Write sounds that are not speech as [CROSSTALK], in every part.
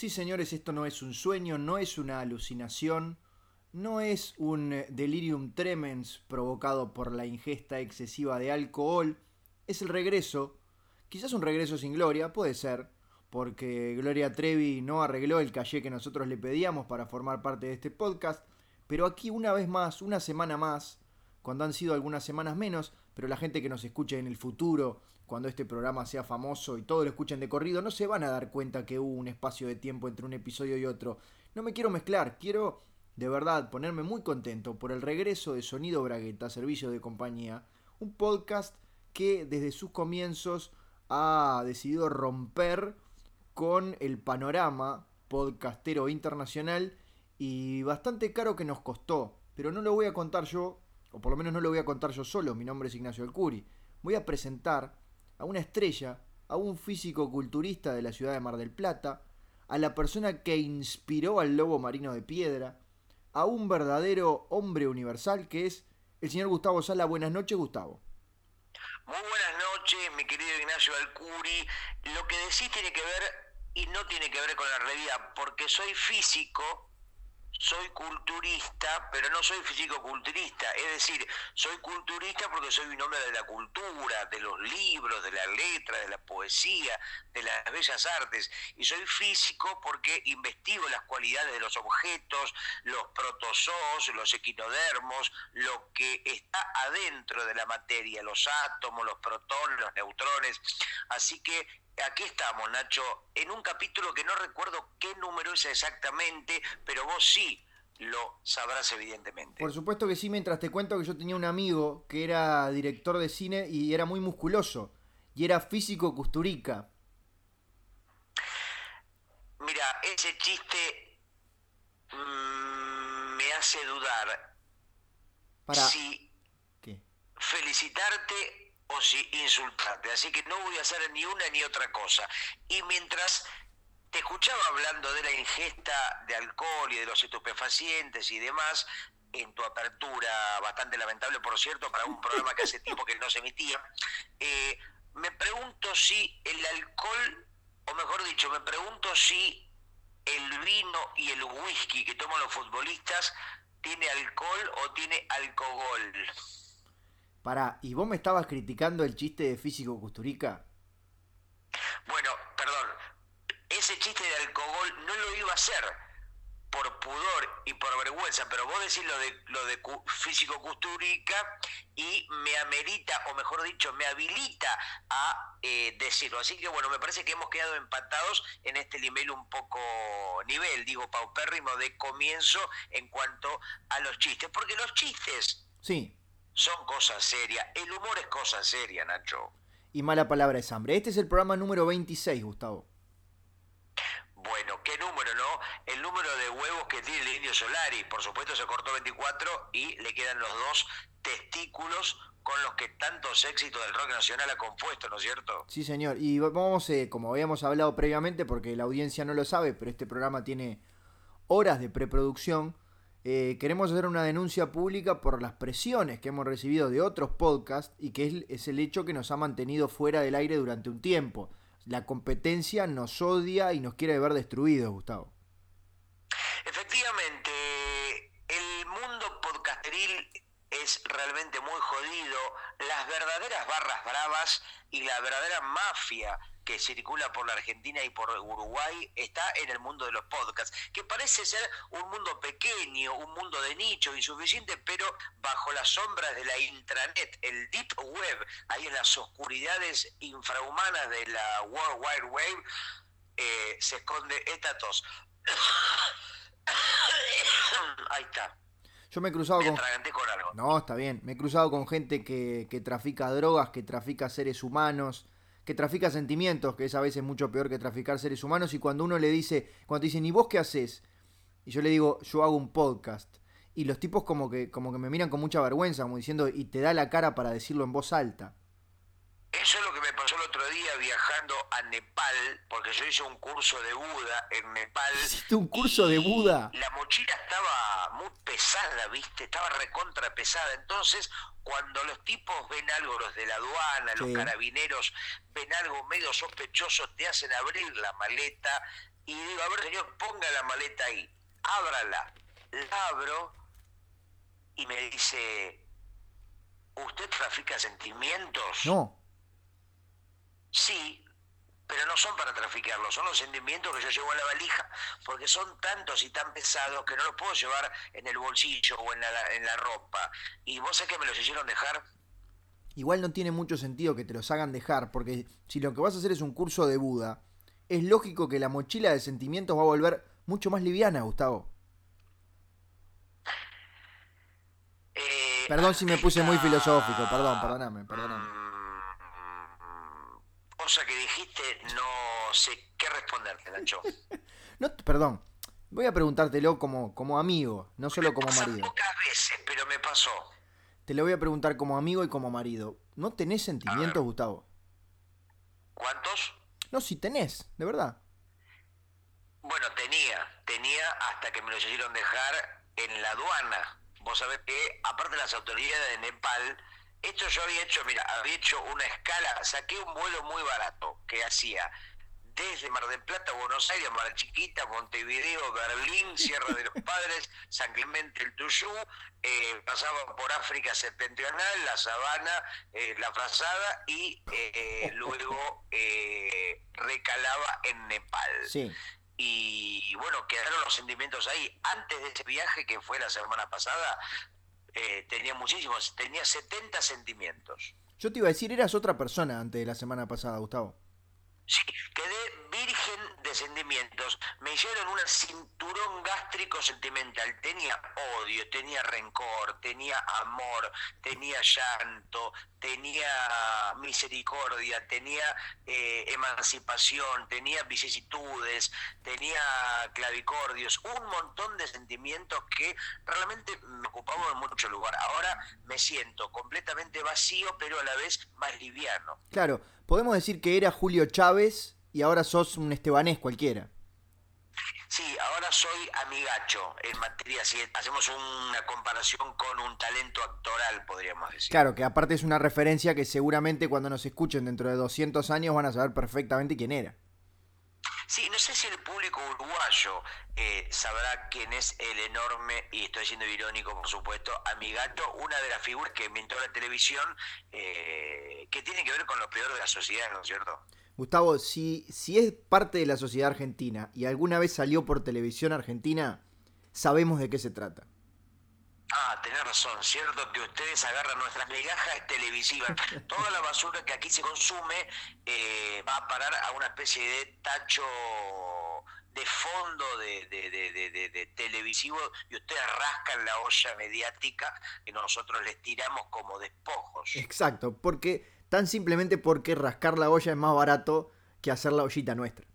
Sí, señores, esto no es un sueño, no es una alucinación, no es un eh, delirium tremens provocado por la ingesta excesiva de alcohol, es el regreso, quizás un regreso sin gloria, puede ser, porque Gloria Trevi no arregló el calle que nosotros le pedíamos para formar parte de este podcast, pero aquí una vez más, una semana más, cuando han sido algunas semanas menos, pero la gente que nos escuche en el futuro, cuando este programa sea famoso y todos lo escuchen de corrido, no se van a dar cuenta que hubo un espacio de tiempo entre un episodio y otro. No me quiero mezclar, quiero de verdad ponerme muy contento por el regreso de Sonido Bragueta, Servicio de Compañía, un podcast que desde sus comienzos ha decidido romper con el panorama podcastero internacional y bastante caro que nos costó, pero no lo voy a contar yo o por lo menos no lo voy a contar yo solo, mi nombre es Ignacio Alcuri, voy a presentar a una estrella, a un físico culturista de la ciudad de Mar del Plata, a la persona que inspiró al lobo marino de piedra, a un verdadero hombre universal que es el señor Gustavo Sala. Buenas noches, Gustavo. Muy buenas noches, mi querido Ignacio Alcuri. Lo que decís tiene que ver y no tiene que ver con la realidad, porque soy físico soy culturista, pero no soy físico-culturista. Es decir, soy culturista porque soy un hombre de la cultura, de los libros, de la letra, de la poesía, de las bellas artes. Y soy físico porque investigo las cualidades de los objetos, los protozoos, los equinodermos, lo que está adentro de la materia, los átomos, los protones, los neutrones. Así que aquí estamos, Nacho, en un capítulo que no recuerdo qué número es exactamente, pero vos sí lo sabrás evidentemente. Por supuesto que sí, mientras te cuento que yo tenía un amigo que era director de cine y era muy musculoso, y era físico custurica. Mira, ese chiste mm, me hace dudar Para... si ¿Qué? felicitarte o si insultarte. Así que no voy a hacer ni una ni otra cosa. Y mientras te escuchaba hablando de la ingesta de alcohol y de los estupefacientes y demás, en tu apertura, bastante lamentable por cierto, para un programa que hace [LAUGHS] tiempo que no se emitía, eh, me pregunto si el alcohol, o mejor dicho, me pregunto si el vino y el whisky que toman los futbolistas tiene alcohol o tiene alcohol. Pará, ¿y vos me estabas criticando el chiste de físico Custurica? Bueno, perdón, ese chiste de alcohol no lo iba a hacer por pudor y por vergüenza, pero vos decís lo de, lo de físico Custurica y me amerita, o mejor dicho, me habilita a eh, decirlo. Así que bueno, me parece que hemos quedado empatados en este nivel un poco nivel, digo, paupérrimo de comienzo en cuanto a los chistes, porque los chistes... Sí son cosas serias. El humor es cosa seria, Nacho. Y mala palabra es hambre. Este es el programa número 26, Gustavo. Bueno, ¿qué número, no? El número de huevos que tiene el indio Solari. Por supuesto se cortó 24 y le quedan los dos testículos con los que tantos éxitos del rock nacional ha compuesto, ¿no es cierto? Sí, señor. Y vamos, eh, como habíamos hablado previamente, porque la audiencia no lo sabe, pero este programa tiene horas de preproducción eh, queremos hacer una denuncia pública por las presiones que hemos recibido de otros podcasts y que es, el hecho que nos ha mantenido fuera del aire durante un tiempo. La competencia nos odia y nos quiere ver destruidos, Gustavo. Efectivamente, el mundo podcasteril es realmente muy jodido. Las verdaderas barras bravas y la verdadera mafia que circula por la Argentina y por Uruguay está en el mundo de los podcasts, que parece ser un mundo pequeño, un mundo de nicho, insuficiente, pero bajo las sombras de la intranet, el deep web, ahí en las oscuridades infrahumanas de la World Wide Web, eh, se esconde esta tos. [COUGHS] ahí está. Yo me he cruzado con... con algo. No, está bien. Me he cruzado con gente que, que trafica drogas, que trafica seres humanos, que trafica sentimientos, que es a veces mucho peor que traficar seres humanos, y cuando uno le dice, cuando te dicen, ¿y vos qué haces? Y yo le digo, yo hago un podcast. Y los tipos como que, como que me miran con mucha vergüenza, como diciendo, y te da la cara para decirlo en voz alta. Eso es lo que me pasó el otro día viajando a Nepal, porque yo hice un curso de Buda en Nepal. ¿Hiciste un curso de Buda? La mochila estaba muy pesada, ¿viste? Estaba recontra pesada. Entonces, cuando los tipos ven algo, los de la aduana, los carabineros, ven algo medio sospechoso, te hacen abrir la maleta y digo, a ver, señor, ponga la maleta ahí, ábrala. La abro y me dice, ¿usted trafica sentimientos? No. Sí, pero no son para traficarlos, son los sentimientos que yo llevo en la valija, porque son tantos y tan pesados que no los puedo llevar en el bolsillo o en la, en la ropa. ¿Y vos sabés que me los hicieron dejar? Igual no tiene mucho sentido que te los hagan dejar, porque si lo que vas a hacer es un curso de Buda, es lógico que la mochila de sentimientos va a volver mucho más liviana, Gustavo. Eh, perdón si me puse muy filosófico, perdón, perdóname, perdóname cosa que dijiste, no sé qué responderte, Nacho. [LAUGHS] no, perdón, voy a preguntártelo como, como amigo, no solo como marido. pocas veces, pero me pasó. Te lo voy a preguntar como amigo y como marido. ¿No tenés sentimientos, Gustavo? ¿Cuántos? No, si tenés, de verdad. Bueno, tenía, tenía hasta que me lo hicieron dejar en la aduana. Vos sabés que, aparte las autoridades de Nepal, esto yo había hecho, mira, había hecho una escala, saqué un vuelo muy barato que hacía desde Mar del Plata, Buenos Aires, Mar Chiquita, Montevideo, Berlín, [LAUGHS] Sierra de los Padres, San Clemente, el Tuyú, eh, pasaba por África septentrional, la Sabana, eh, la Frazada y eh, [LAUGHS] luego recalaba en Nepal. Sí. Y bueno, quedaron los sentimientos ahí. Antes de ese viaje, que fue la semana pasada, eh, tenía muchísimos, tenía 70 sentimientos. Yo te iba a decir, eras otra persona antes de la semana pasada, Gustavo. Sí, quedé virgen de sentimientos. Me hicieron un cinturón gástrico sentimental. Tenía odio, tenía rencor, tenía amor, tenía llanto, tenía misericordia, tenía eh, emancipación, tenía vicisitudes, tenía clavicordios, un montón de sentimientos que realmente me ocupaban en mucho lugar. Ahora me siento completamente vacío, pero a la vez más liviano. Claro, podemos decir que era Julio Chávez y ahora sos un estebanés cualquiera. Sí, ahora soy amigacho en materia, si hacemos una comparación con un talento actoral, podríamos decir. Claro, que aparte es una referencia que seguramente cuando nos escuchen dentro de 200 años van a saber perfectamente quién era. Sí, no sé si el público uruguayo eh, sabrá quién es el enorme, y estoy siendo irónico por supuesto, Amigato, una de las figuras que inventó la televisión, eh, que tiene que ver con lo peor de la sociedad, ¿no es cierto? Gustavo, si, si es parte de la sociedad argentina y alguna vez salió por televisión argentina, sabemos de qué se trata. Ah, tenés razón, cierto que ustedes agarran nuestras migajas televisivas. [LAUGHS] Toda la basura que aquí se consume eh, va a parar a una especie de tacho de fondo de, de, televisivo y ustedes rascan la olla mediática que nosotros les tiramos como despojos. Exacto, porque tan simplemente porque rascar la olla es más barato que hacer la ollita nuestra.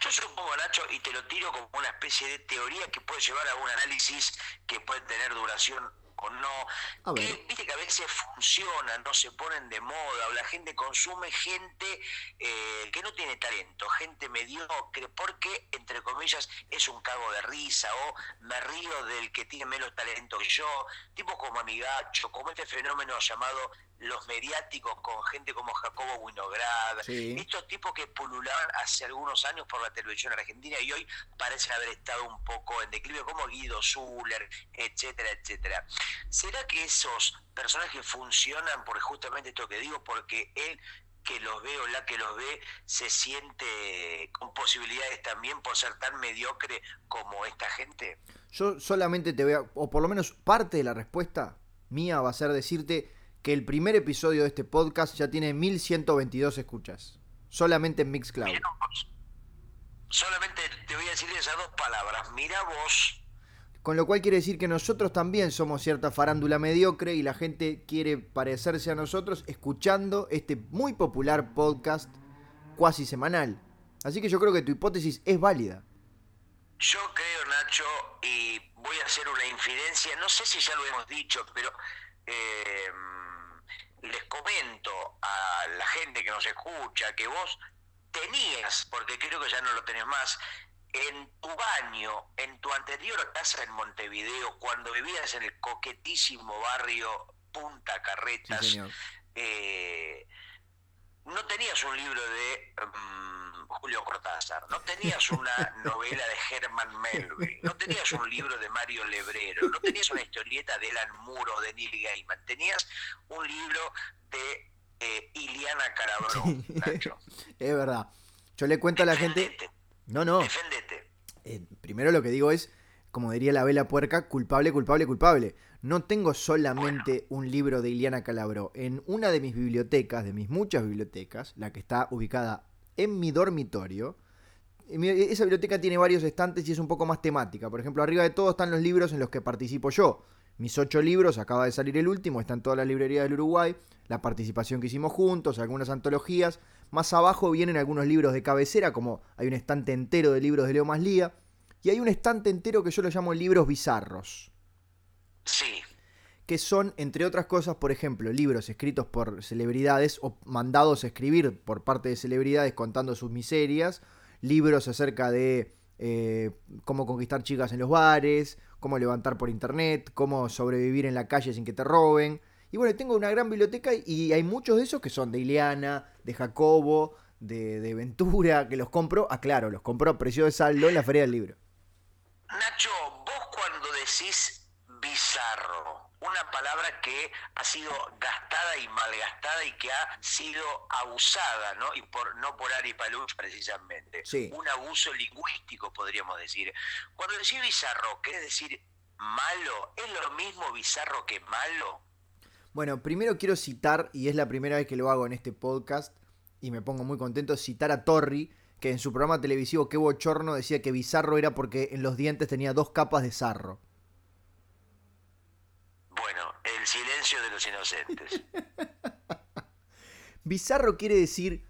Yo supongo, Nacho, y te lo tiro como una especie de teoría que puede llevar a un análisis que puede tener duración o no. Que, viste que a veces funcionan, no se ponen de moda, o la gente consume gente eh, que no tiene talento, gente mediocre, porque, entre comillas, es un cago de risa, o me río del que tiene menos talento que yo, tipo como Amigacho, como este fenómeno llamado los mediáticos con gente como Jacobo Winograd, estos tipos que pululaban hace algunos años por la televisión argentina y hoy parecen haber estado un poco en declive, como Guido Zuller, etcétera, etcétera. ¿Será que esos personajes funcionan por justamente esto que digo? Porque él que los ve o la que los ve se siente con posibilidades también por ser tan mediocre como esta gente? Yo solamente te voy a, o por lo menos parte de la respuesta mía va a ser decirte que el primer episodio de este podcast ya tiene 1122 escuchas. Solamente en Mixcloud. Solamente te voy a decir esas dos palabras. Mira vos. Con lo cual quiere decir que nosotros también somos cierta farándula mediocre y la gente quiere parecerse a nosotros escuchando este muy popular podcast cuasi semanal. Así que yo creo que tu hipótesis es válida. Yo creo, Nacho, y voy a hacer una infidencia, no sé si ya lo hemos dicho, pero eh, les comento a la gente que nos escucha que vos tenías, porque creo que ya no lo tenés más, en tu baño, en tu anterior casa en Montevideo, cuando vivías en el coquetísimo barrio Punta Carretas, eh, no tenías un libro de mm, Julio Cortázar, no tenías una novela de Herman Melville, no tenías un libro de Mario Lebrero, no tenías una historieta de Alan Moore o de Neil Gaiman, tenías un libro de eh, Iliana Carabró, Nacho. [LAUGHS] es verdad. Yo le cuento a la gente... No, no. Defendete. Eh, primero lo que digo es, como diría la vela puerca, culpable, culpable, culpable. No tengo solamente un libro de Iliana Calabro. En una de mis bibliotecas, de mis muchas bibliotecas, la que está ubicada en mi dormitorio, esa biblioteca tiene varios estantes y es un poco más temática. Por ejemplo, arriba de todo están los libros en los que participo yo. Mis ocho libros, acaba de salir el último, están todas las librerías del Uruguay, la participación que hicimos juntos, algunas antologías. Más abajo vienen algunos libros de cabecera, como hay un estante entero de libros de Leo Maslía, y hay un estante entero que yo lo llamo libros bizarros. Sí. Que son, entre otras cosas, por ejemplo, libros escritos por celebridades o mandados a escribir por parte de celebridades contando sus miserias, libros acerca de eh, cómo conquistar chicas en los bares, cómo levantar por internet, cómo sobrevivir en la calle sin que te roben. Y bueno, tengo una gran biblioteca y hay muchos de esos que son de Ileana, de Jacobo, de, de Ventura, que los compro, aclaro, los compro a precio de saldo en la Feria del Libro. Nacho, vos cuando decís bizarro, una palabra que ha sido gastada y malgastada y que ha sido abusada, ¿no? Y por no por Ari Paluch precisamente. Un abuso lingüístico, podríamos decir. Cuando decís bizarro, ¿querés decir malo? ¿Es lo mismo bizarro que malo? Bueno, primero quiero citar, y es la primera vez que lo hago en este podcast, y me pongo muy contento, citar a Torri, que en su programa televisivo Qué Bochorno decía que bizarro era porque en los dientes tenía dos capas de sarro. El silencio de los inocentes. [LAUGHS] Bizarro quiere decir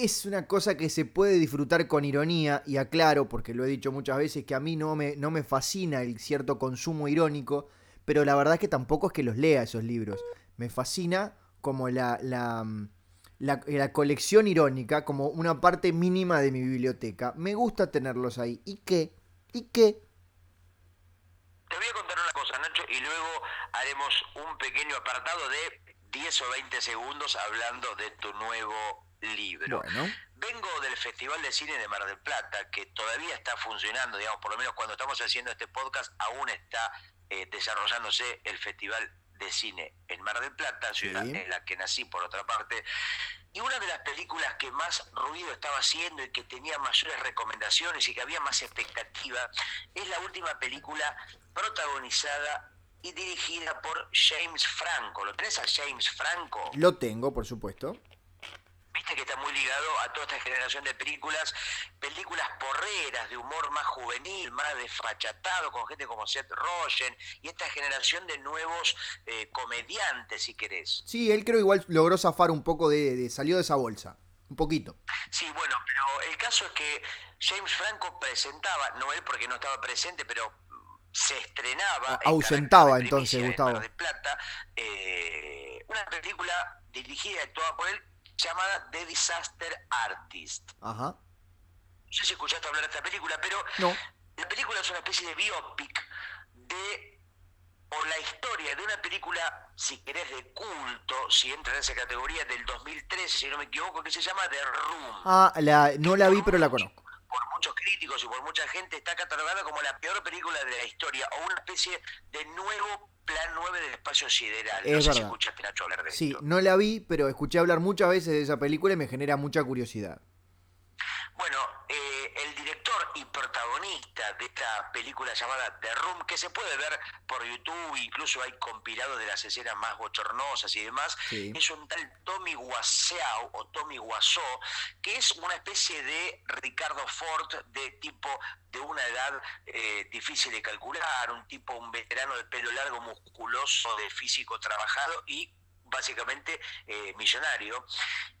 es una cosa que se puede disfrutar con ironía y aclaro, porque lo he dicho muchas veces, que a mí no me, no me fascina el cierto consumo irónico, pero la verdad es que tampoco es que los lea esos libros. Me fascina como la, la, la, la colección irónica, como una parte mínima de mi biblioteca. Me gusta tenerlos ahí. ¿Y qué? ¿Y qué? Te voy a contar una cosa, Nacho, y luego haremos un pequeño apartado de 10 o 20 segundos hablando de tu nuevo libro. Vengo del Festival de Cine de Mar del Plata, que todavía está funcionando, digamos, por lo menos cuando estamos haciendo este podcast, aún está eh, desarrollándose el Festival de Cine en Mar del Plata, ciudad en la que nací por otra parte. Y una de las películas que más ruido estaba haciendo y que tenía mayores recomendaciones y que había más expectativa es la última película protagonizada y dirigida por James Franco. ¿Lo tenés a James Franco? Lo tengo, por supuesto. Viste que está muy ligado a toda esta generación de películas, películas porreras, de humor más juvenil, más desfachatado, con gente como Seth Rogen, y esta generación de nuevos eh, comediantes, si querés. Sí, él creo igual logró zafar un poco de, de, salió de esa bolsa, un poquito. Sí, bueno, pero el caso es que James Franco presentaba, no él porque no estaba presente, pero se estrenaba. Ausentaba entonces, Gustavo. De Plata, eh, una película dirigida y actuada por él llamada The Disaster Artist. Ajá. No sé si escuchaste hablar de esta película, pero la película es una especie de biopic de o la historia de una película, si querés, de culto, si entra en esa categoría, del 2013, si no me equivoco, que se llama The Room. Ah, la, no la vi, pero la conozco por muchos críticos y por mucha gente está catalogada como la peor película de la historia o una especie de nuevo plan 9 del espacio sideral. no sé si escuchaste Nacho hablar de Sí, no la vi, pero escuché hablar muchas veces de esa película y me genera mucha curiosidad. Bueno, eh, el director y protagonista de esta película llamada The Room, que se puede ver por YouTube, incluso hay compilados de las escenas más bochornosas y demás, es un tal Tommy Wiseau o Tommy Wiseau, que es una especie de Ricardo Ford de tipo de una edad eh, difícil de calcular, un tipo, un veterano de pelo largo, musculoso, de físico trabajado y básicamente eh, millonario.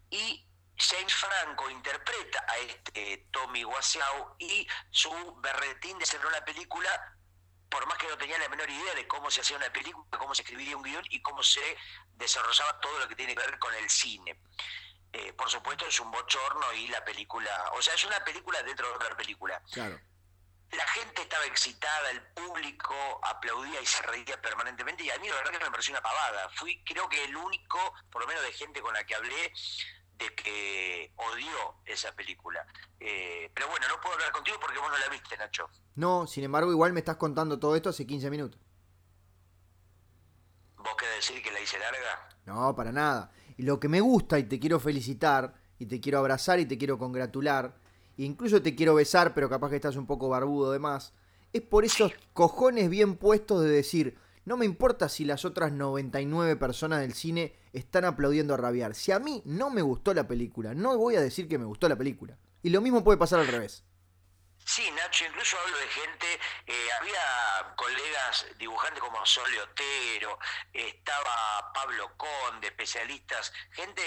Y James Franco interpreta a este Tommy Wiseau y su berretín de hacer una película por más que no tenía la menor idea de cómo se hacía una película, cómo se escribiría un guion y cómo se desarrollaba todo lo que tiene que ver con el cine. Eh, por supuesto es un bochorno y la película, o sea, es una película dentro de otra película. Claro. La gente estaba excitada, el público aplaudía y se reía permanentemente y a mí la verdad que me pareció una pavada. Fui creo que el único, por lo menos de gente con la que hablé, de que odió esa película. Eh, pero bueno, no puedo hablar contigo porque vos no la viste, Nacho. No, sin embargo, igual me estás contando todo esto hace 15 minutos. ¿Vos querés decir que la hice larga? No, para nada. Y lo que me gusta y te quiero felicitar, y te quiero abrazar y te quiero congratular, e incluso te quiero besar, pero capaz que estás un poco barbudo de más, es por esos cojones bien puestos de decir, no me importa si las otras 99 personas del cine están aplaudiendo a rabiar. Si a mí no me gustó la película, no voy a decir que me gustó la película. Y lo mismo puede pasar al revés. Sí, Nacho, incluso hablo de gente, eh, había colegas dibujantes como Sol Otero, estaba Pablo Conde, especialistas, gente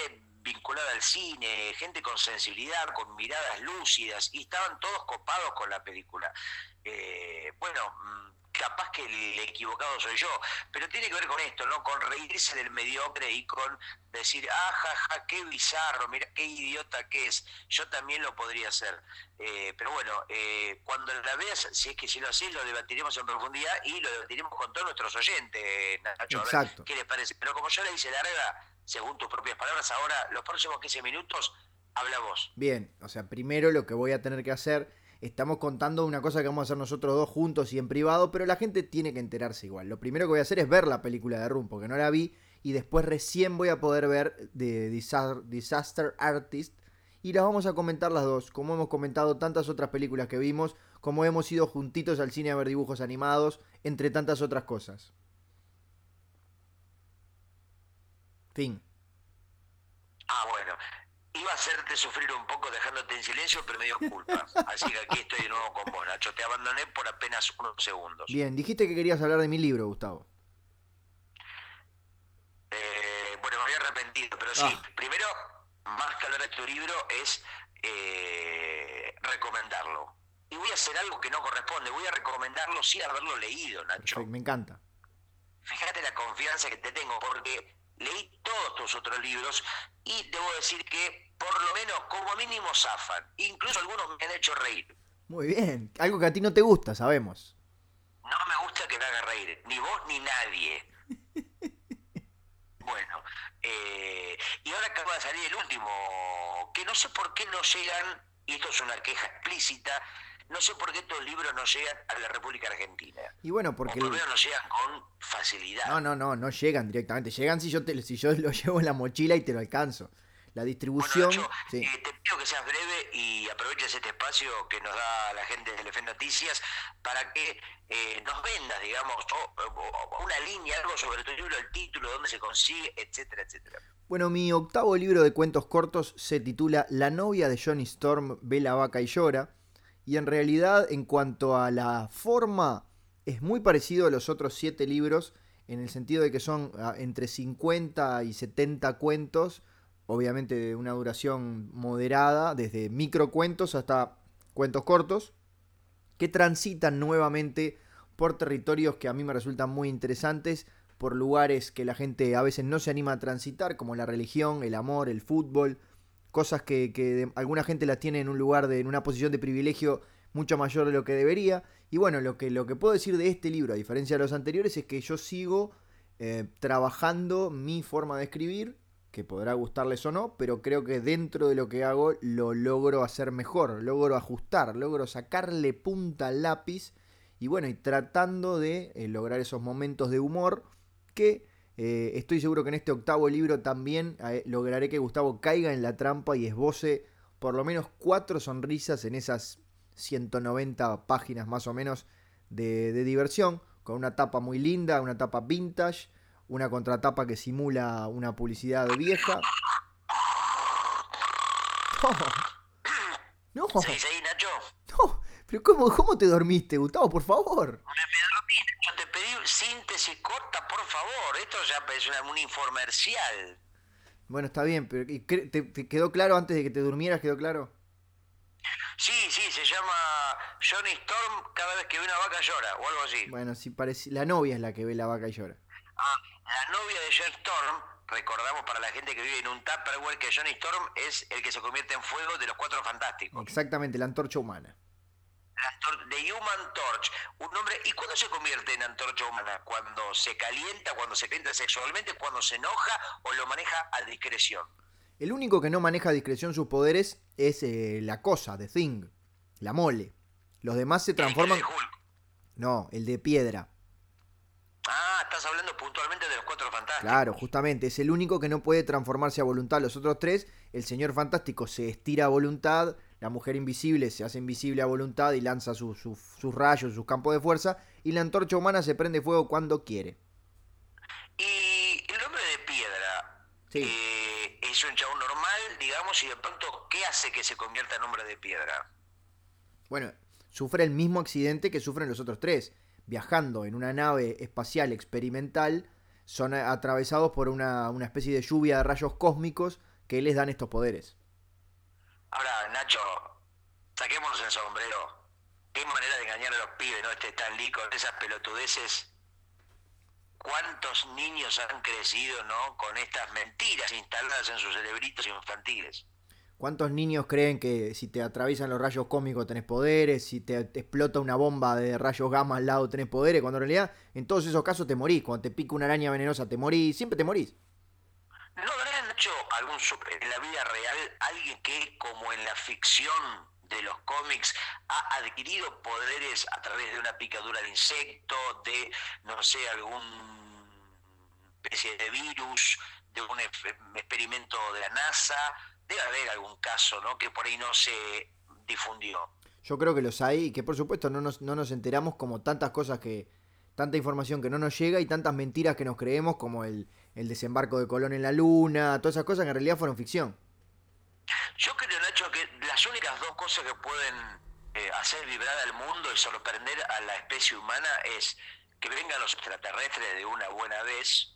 vinculada al cine, gente con sensibilidad, con miradas lúcidas, y estaban todos copados con la película. Eh, bueno, mm, capaz que el equivocado soy yo, pero tiene que ver con esto, ¿no? Con reírse del mediocre y con decir, ah, ja, ja, qué bizarro, mira qué idiota que es, yo también lo podría hacer. Eh, pero bueno, eh, cuando la veas, si es que si lo haces, lo debatiremos en profundidad y lo debatiremos con todos nuestros oyentes, Nacho, a ver qué les parece. Pero como yo le hice larga, según tus propias palabras, ahora los próximos 15 minutos, habla vos. Bien, o sea, primero lo que voy a tener que hacer estamos contando una cosa que vamos a hacer nosotros dos juntos y en privado, pero la gente tiene que enterarse igual. Lo primero que voy a hacer es ver la película de Room, porque no la vi, y después recién voy a poder ver de Disaster Artist, y las vamos a comentar las dos, como hemos comentado tantas otras películas que vimos, como hemos ido juntitos al cine a ver dibujos animados, entre tantas otras cosas. Fin. Ah, hacerte sufrir un poco dejándote en silencio, pero me dio culpa. Así que aquí estoy de nuevo con vos, Nacho. Te abandoné por apenas unos segundos. Bien, dijiste que querías hablar de mi libro, Gustavo. Eh, bueno, me había arrepentido, pero sí. Ah. Primero, más que hablar de tu libro, es eh, recomendarlo. Y voy a hacer algo que no corresponde. Voy a recomendarlo sin haberlo leído, Nacho. me encanta. Fíjate la confianza que te tengo, porque leí todos tus otros libros y debo decir que por lo menos como mínimo zafan. Incluso algunos me han hecho reír. Muy bien, algo que a ti no te gusta, sabemos. No me gusta que me haga reír, ni vos ni nadie. [LAUGHS] bueno, eh, y ahora acaba de salir el último, que no sé por qué no llegan, y esto es una queja explícita, no sé por qué estos libros no llegan a la República Argentina. Y bueno, porque... por lo menos no llegan con facilidad. No, no, no, no llegan directamente. Llegan si yo, te, si yo [LAUGHS] lo llevo en la mochila y te lo alcanzo. La distribución... sí. Eh, te pido que seas breve y aproveches este espacio que nos da la gente de Telefe Noticias para que eh, nos vendas, digamos, una línea, algo sobre tu libro, el título, dónde se consigue, etcétera, etcétera. Bueno, mi octavo libro de cuentos cortos se titula La novia de Johnny Storm ve la vaca y llora y en realidad en cuanto a la forma es muy parecido a los otros siete libros en el sentido de que son ah, entre 50 y 70 cuentos, obviamente de una duración moderada, desde microcuentos hasta cuentos cortos, que transitan nuevamente por territorios que a mí me resultan muy interesantes, por lugares que la gente a veces no se anima a transitar, como la religión, el amor, el fútbol, cosas que, alguna gente las tiene en un lugar, de, en una posición de privilegio mucho mayor de lo que debería. Y bueno, lo que, lo que puedo decir de este libro, a diferencia de los anteriores, es que yo sigo eh, trabajando mi forma de escribir, que podrá gustarles o no, pero creo que dentro de lo que hago lo logro hacer mejor, logro ajustar, logro sacarle punta al lápiz y bueno, y tratando de eh, lograr esos momentos de humor que eh, estoy seguro que en este octavo libro también eh, lograré que Gustavo caiga en la trampa y esboce por lo menos cuatro sonrisas en esas 190 páginas más o menos de, diversión, con una tapa muy linda, una tapa vintage, una contratapa que simula una publicidad de vieja. No. no. Nacho? No, pero ¿cómo, ¿cómo te dormiste, Gustavo? Por favor. Me, dormí, Yo te pedí síntesis corta, por favor. Esto ya es un infomercial. Bueno, está bien, pero ¿te, quedó claro antes de que te durmieras? ¿Quedó claro? Sí, sí, se llama Johnny Storm cada vez que ve una vaca llora o algo así. Bueno, sí, parece... la novia es la que ve la vaca y llora. Ah, la novia de Johnny Storm, recordamos para la gente que vive en un Tupperware que Johnny Storm es el que se convierte en fuego de los Cuatro Fantásticos. Exactamente, la antorcha humana. De Human Torch, un hombre. ¿Y cuándo se convierte en antorcha humana? ¿Cuando se calienta, cuando se calienta sexualmente, cuando se enoja o lo maneja a discreción? El único que no maneja a discreción sus poderes es eh, la cosa, The Thing, la mole. Los demás se transforman. ¿El de Hulk? No, el de piedra. Estás hablando puntualmente de los cuatro fantásticos. Claro, justamente, es el único que no puede transformarse a voluntad. Los otros tres, el señor fantástico se estira a voluntad, la mujer invisible se hace invisible a voluntad y lanza sus rayos, sus campos de fuerza, y la antorcha humana se prende fuego cuando quiere. Y el hombre de piedra eh, es un chabón normal, digamos, y de pronto, ¿qué hace que se convierta en hombre de piedra? Bueno, sufre el mismo accidente que sufren los otros tres. Viajando en una nave espacial experimental, son atravesados por una, una especie de lluvia de rayos cósmicos que les dan estos poderes. Ahora, Nacho, saquémonos el sombrero. Qué manera de engañar a los pibes, ¿no? Este tan con esas pelotudeces. ¿Cuántos niños han crecido, ¿no? Con estas mentiras instaladas en sus cerebritos infantiles. ¿Cuántos niños creen que si te atraviesan los rayos cósmicos tenés poderes? Si te, explota una bomba de rayos gamma al lado tenés poderes? Cuando en realidad en todos esos casos te morís. Cuando te pica una araña venenosa te morís. Siempre te morís. ¿No habrán hecho algún en la vida real alguien que, como en la ficción de los cómics, ha adquirido poderes a través de una picadura de insecto, de, no sé, algún especie de virus, de un experimento de la NASA? Debe haber algún caso, ¿no? Que por ahí no se difundió. Yo creo que los hay y que por supuesto no nos, no nos enteramos como tantas cosas que, tanta información que no nos llega y tantas mentiras que nos creemos como el, el desembarco de Colón en la Luna, todas esas cosas que en realidad fueron ficción. Yo creo, Nacho, que las únicas dos cosas que pueden eh, hacer vibrar al mundo y sorprender a la especie humana es que vengan los extraterrestres de una buena vez,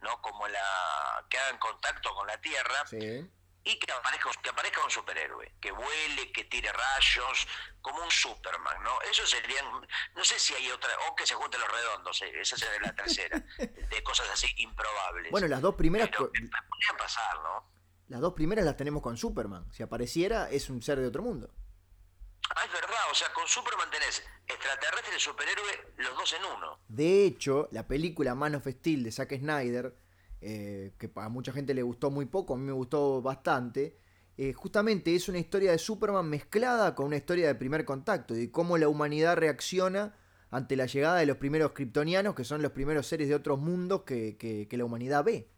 ¿no? Como la que hagan contacto con la Tierra. Sí y que aparezca, que aparezca un superhéroe, que vuele, que tire rayos, como un Superman, ¿no? Eso serían, no sé si hay otra, o que se junten los redondos, eh, esa sería la tercera, [LAUGHS] de cosas así improbables. Bueno, las dos primeras... podrían pasar, ¿no? Las dos primeras las tenemos con Superman. Si apareciera, es un ser de otro mundo. Ah, es verdad, o sea, con Superman tenés extraterrestre y superhéroe, los dos en uno. De hecho, la película Man of Steel de Zack Snyder eh, que a mucha gente le gustó muy poco, a mí me gustó bastante, eh, justamente es una historia de Superman mezclada con una historia de primer contacto y cómo la humanidad reacciona ante la llegada de los primeros kryptonianos, que son los primeros seres de otros mundos que, la humanidad ve.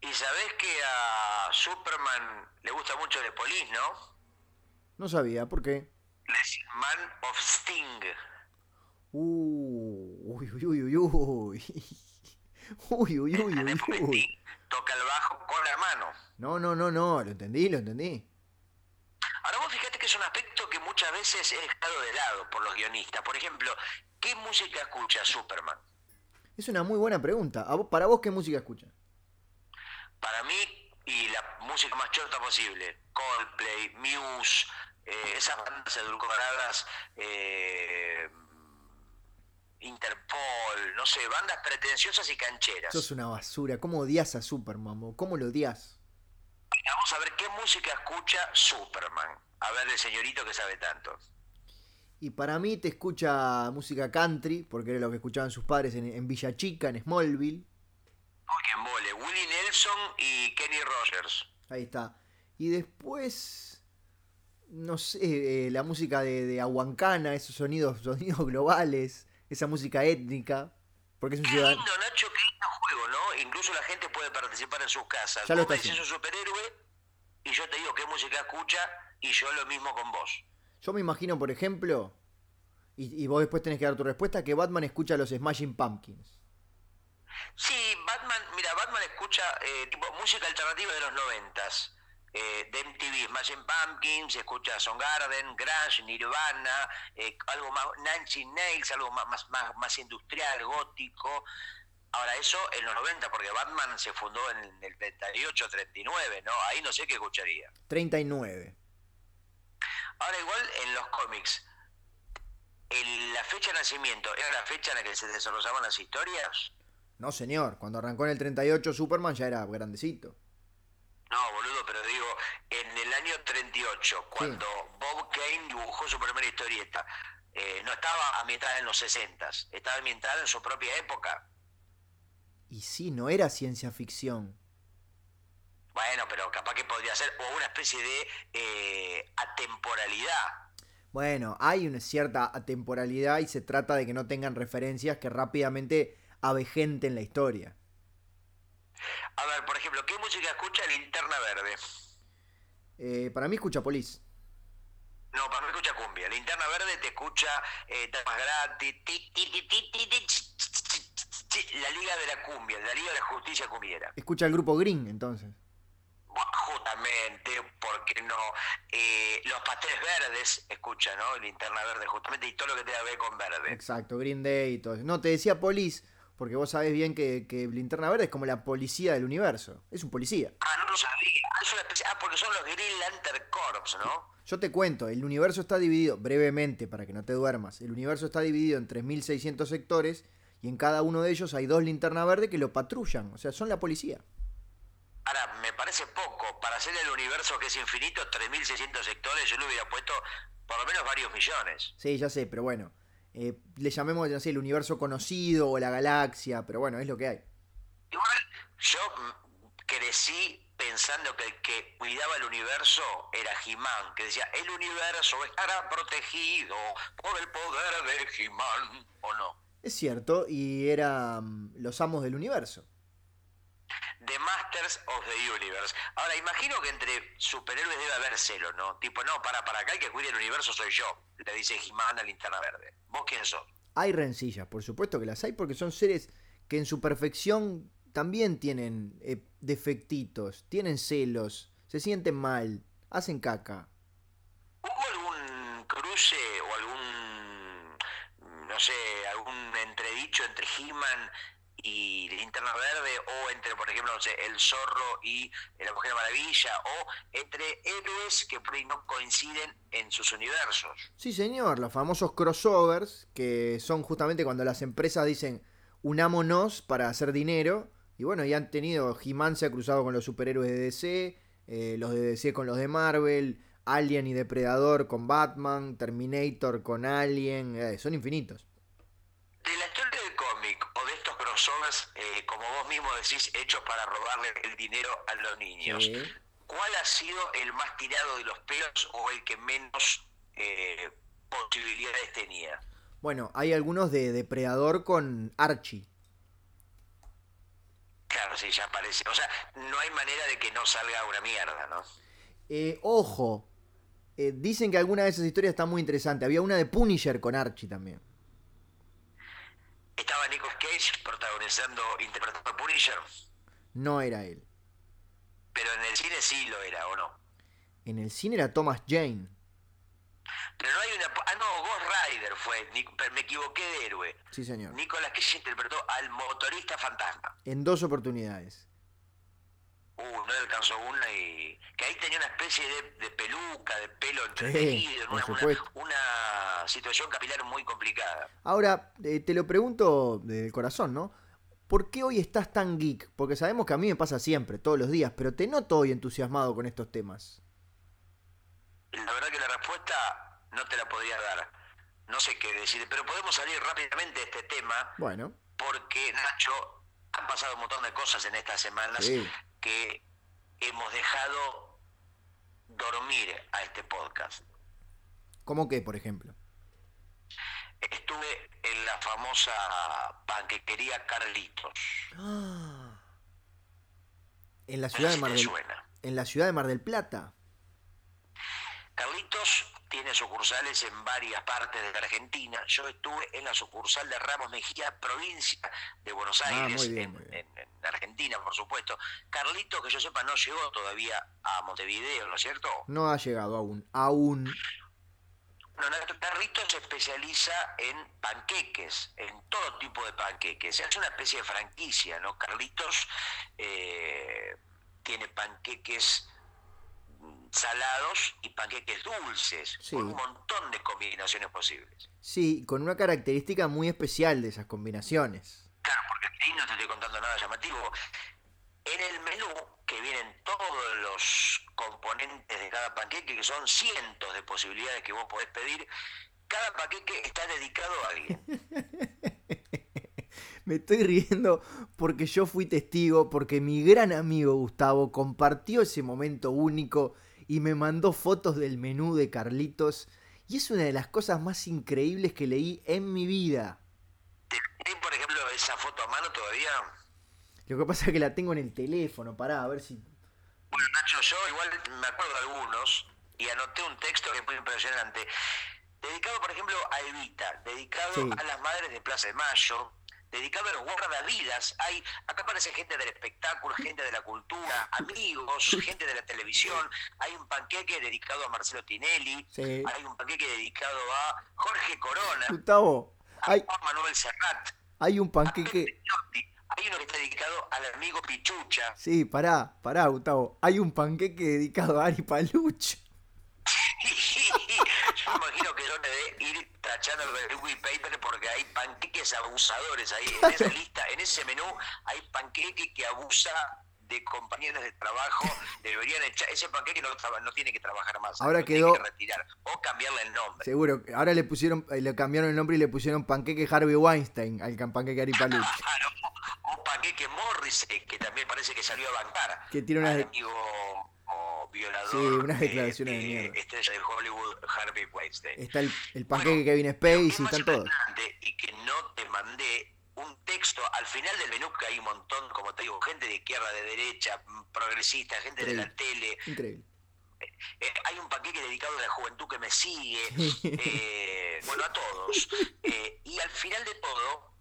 Y sabés que a Superman le gusta mucho de Polis, ¿no? No sabía, ¿por qué? Man of Sting. Uh, uy, uy, uy, uy, [LAUGHS] [LAUGHS] uy. Uy, uy, uy, uy. Toca el bajo con la mano. No, no, no, no, lo entendí, lo entendí. Ahora vos fíjate que es un aspecto que muchas veces es dejado de lado por los guionistas. Por ejemplo, ¿qué música escucha Superman? Es una muy buena pregunta. ¿Para vos qué música escucha? Para mí, y la música más chota posible, Coldplay, Muse, eh, esas bandas edulcoradas, eh, Interpol, no sé, bandas pretenciosas y cancheras. Eso es una basura. ¿Cómo odias a Superman? ¿Cómo lo odias? Vamos a ver qué música escucha Superman. A ver el señorito que sabe tanto. Y para mí te escucha música country, porque era lo que escuchaban sus padres en, Villa Chica, en Smallville. Uy, mole. Willie Nelson y Kenny Rogers. Ahí está. Y después, no sé, eh, la música de, de Aguancana, esos sonidos, [LAUGHS] sonidos globales esa música étnica, porque es un ciudadano. lindo, Nacho, qué lindo juego, ¿no? Incluso la gente puede participar en sus casas. Ya lo me dices un superhéroe y yo te digo qué música escucha y yo lo mismo con vos. Yo me imagino, por ejemplo, y, vos después tenés que dar tu respuesta, que Batman escucha los Smashing Pumpkins. Sí, Batman, mira, Batman escucha eh, tipo música alternativa de los noventas eh, de MTV, Smashing Pumpkins, se escucha Garden, Grunge, Nirvana, eh, algo más, Nancy Nails, algo más, más, más, industrial, gótico. Ahora, eso en los 90, porque Batman se fundó en el 38, 39, ¿no? Ahí no sé qué escucharía. 39. Ahora igual en los cómics, la fecha de nacimiento, ¿era la fecha en la que se desarrollaban las historias? No, señor. Cuando arrancó en el 38 Superman ya era grandecito. No, boludo, pero digo, en el año 38, cuando Bob Kane dibujó su primera historieta, eh, no estaba ambientada en los 60, estaba ambientada en su propia época. Y sí, no era ciencia ficción. Bueno, pero capaz que podría ser o una especie de eh, atemporalidad. Bueno, hay una cierta atemporalidad y se trata de que no tengan referencias que rápidamente avejenten la historia. A ver, por ejemplo, ¿qué música escucha Linterna Verde? Eh, para mí escucha Polis. No, para mí escucha cumbia. Linterna Verde te escucha eh, temas gratis. La Liga de la Cumbia, la Liga de la Justicia Cumbiera. Escucha el grupo Green, entonces. Justamente, porque no? Eh, los pasteles verdes, escucha, ¿no? Linterna Verde, justamente, y todo lo que tenga que ver con verde. Exacto, Green Day y todo eso. No, te decía Polis porque vos sabés bien que, Linterna Verde es como la policía del universo. Es un policía. Ah, no lo sabía. Ah, porque son los Green Lantern Corps, ¿no? Yo te cuento, el universo está dividido, brevemente, para que no te duermas, el universo está dividido en 3.600 sectores y en cada uno de ellos hay dos linternas verdes que lo patrullan, o sea, son la policía. Ahora, me parece poco. Para hacer el universo que es infinito, 3.600 sectores, yo le hubiera puesto por lo menos varios millones. Sí, ya sé, pero bueno. Eh, le llamemos, no sé, el universo conocido o la galaxia, pero bueno, es lo que hay. Igual yo crecí pensando que el que cuidaba el universo era He-Man, que decía, el universo estará protegido por el poder de He-Man, ¿o no? Es cierto, y eran los amos del universo. The Masters of the Universe. Ahora, imagino que entre superhéroes debe haber celo, ¿no? Tipo, no, para, para acá, el que cuide el universo soy yo, le dice He-Man a Linterna Verde. ¿Vos quién sos? Hay rencillas, por supuesto que las hay, porque son seres que en su perfección también tienen eh, defectitos, tienen celos, se sienten mal, hacen caca. ¿Hubo algún cruce o algún, no sé, algún entredicho entre He-Man y Linterna Verde o entre, por ejemplo, El Zorro y La Mujer Maravilla o entre héroes que por ahí no coinciden en sus universos. Sí, señor, los famosos crossovers que son justamente cuando las empresas dicen unámonos para hacer dinero y bueno, ya han tenido, He-Man se ha cruzado con los superhéroes de DC, eh, los de DC con los de Marvel, Alien y Depredador con Batman, Terminator con Alien, eh, son infinitos. De la historia del cómic o crossovers, eh, como vos mismo decís, hechos para robarle el dinero a los niños, ¿cuál ha sido el más tirado de los pelos o el que menos posibilidades tenía? Bueno, hay algunos de Depredador con Archie. Claro, sí, ya aparece. O sea, no hay manera de que no salga una mierda, ¿no? Eh, ojo, eh, dicen que alguna de esas historias está muy interesante. Había una de Punisher con Archie también. ¿Estaba Nicolas Cage protagonizando, interpretando a Punisher? No era él. Pero en el cine sí lo era, ¿o no? En el cine era Thomas Jane. Pero no hay una. Ah, no, Ghost Rider fue. Me equivoqué de héroe. Sí, señor. Nicolas Cage interpretó al motorista fantasma. En dos oportunidades. Uh, no alcanzó una y. Que ahí tenía una especie de, peluca, de pelo entretejido, una, una, situación capilar muy complicada. Ahora, eh, te lo pregunto del corazón, ¿no? ¿Por qué hoy estás tan geek? Porque sabemos que a mí me pasa siempre, todos los días, pero te noto hoy entusiasmado con estos temas. La verdad que la respuesta no te la podría dar. No sé qué decir, pero podemos salir rápidamente de este tema. Bueno. Porque, Nacho, han pasado un montón de cosas en estas semanas que hemos dejado dormir a este podcast. ¿Cómo qué, por ejemplo? Estuve en la famosa panquequería Carlitos. [GASPS] En la ciudad de Mar del En la ciudad de Mar del Plata. Carlitos tiene sucursales en varias partes de la Argentina. Yo estuve en la sucursal de Ramos Mejía, provincia de Buenos ah, Aires, En, Argentina, por supuesto. Carlitos, que yo sepa, no llegó todavía a Montevideo, ¿no es cierto? No ha llegado aún, aún. No, Carlitos se especializa en panqueques, en todo tipo de panqueques. Es una especie de franquicia, ¿no? Carlitos eh, tiene panqueques salados y panqueques dulces, Sí. con un montón de combinaciones posibles. Sí, con una característica muy especial de esas combinaciones. Claro, porque ahí no te estoy contando nada llamativo. En el menú, que vienen todos los componentes de cada panqueque, que son cientos de posibilidades que vos podés pedir, cada panqueque está dedicado a alguien. [LAUGHS] Me estoy riendo porque yo fui testigo, porque mi gran amigo Gustavo compartió ese momento único y me mandó fotos del menú de Carlitos. Y es una de las cosas más increíbles que leí en mi vida. ¿Tenés, por ejemplo, esa foto a mano todavía? Lo que pasa es que la tengo en el teléfono, pará, a ver si... Bueno, Nacho, yo igual me acuerdo de algunos y anoté un texto que muy impresionante. Dedicado, por ejemplo, a Evita, dedicado Sí. a las madres de Plaza de Mayo, dedicado a los guardavidas. Hay, acá aparece gente del espectáculo, gente de la cultura, amigos, [LAUGHS] gente de la televisión. Hay un panqueque dedicado a Marcelo Tinelli. Sí. Hay un panqueque dedicado a Jorge Corona, Gustavo, hay, Manuel Serrat. hay un panqueque... Hay uno que está dedicado al amigo Pichucha. Sí, pará, pará, Gustavo. Hay un panqueque dedicado a Ari Paluch. [LAUGHS] Yo imagino que son de ir tachando el Wikipaper porque hay panqueques abusadores ahí. En esa [LAUGHS] lista, en ese menú, hay panqueque que abusa de compañeros de trabajo. [LAUGHS] Deberían echar. Ese panqueque no, no tiene que trabajar más. Ahora tiene quedó- que retirar. O cambiarle el nombre. Seguro. Ahora le pusieron, eh, le cambiaron el nombre y le pusieron panqueque Harvey Weinstein al panqueque Ari Paluch. [LAUGHS] Claro, o panqueque Morrissey, que también parece que salió a bancar. Que tiene unas al de- amigo o violador. Sí, unas eh, declaraciones de eh, mierda. Estrella de Hollywood, Harvey Weinstein. Está el, el panqueque Bueno, Kevin Spacey, más están todos. Y que no te mandé un texto al final del menú que hay un montón, como te digo, gente de izquierda, de derecha, progresista, gente de la tele. Increíble. Eh, hay un panqueque dedicado a la juventud que me sigue. [LAUGHS] eh, bueno, a todos. Eh, y al final de todo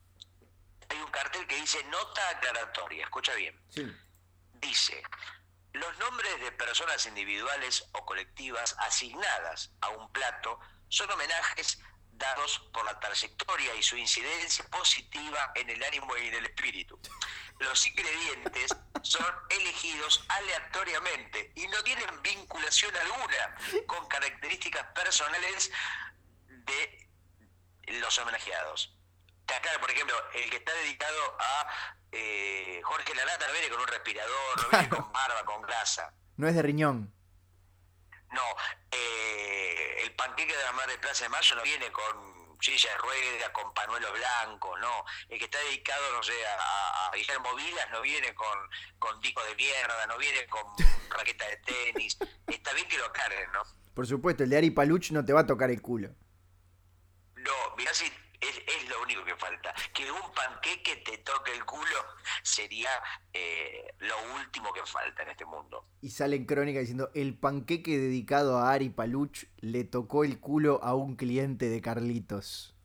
hay un cartel que dice nota aclaratoria. Escucha bien Sí. dice, los nombres de personas individuales o colectivas asignadas a un plato son homenajes dados por la trayectoria y su incidencia positiva en el ánimo y en el espíritu. Los ingredientes son elegidos aleatoriamente y no tienen vinculación alguna con características personales de los homenajeados. Aclaro, por ejemplo, el que está dedicado a eh, Jorge Lanata no viene con un respirador, no viene con barba, con grasa. No es de riñón. No, eh, el panqueque de la Madre de Plaza de Mayo no viene con silla de rueda, con panuelo blanco, no. El que está dedicado, no sé, a, a Guillermo Vilas no viene con, con disco de mierda, no viene con [LAUGHS] raqueta de tenis. Está bien que lo carguen, ¿no? Por supuesto, el de Ari Paluch no te va a tocar el culo. No, mirá si es, es lo único que falta. Que un panqueque te toque el culo sería eh, lo último que falta en este mundo. Y sale en crónica diciendo, el panqueque dedicado a Ari Paluch le tocó el culo a un cliente de Carlitos.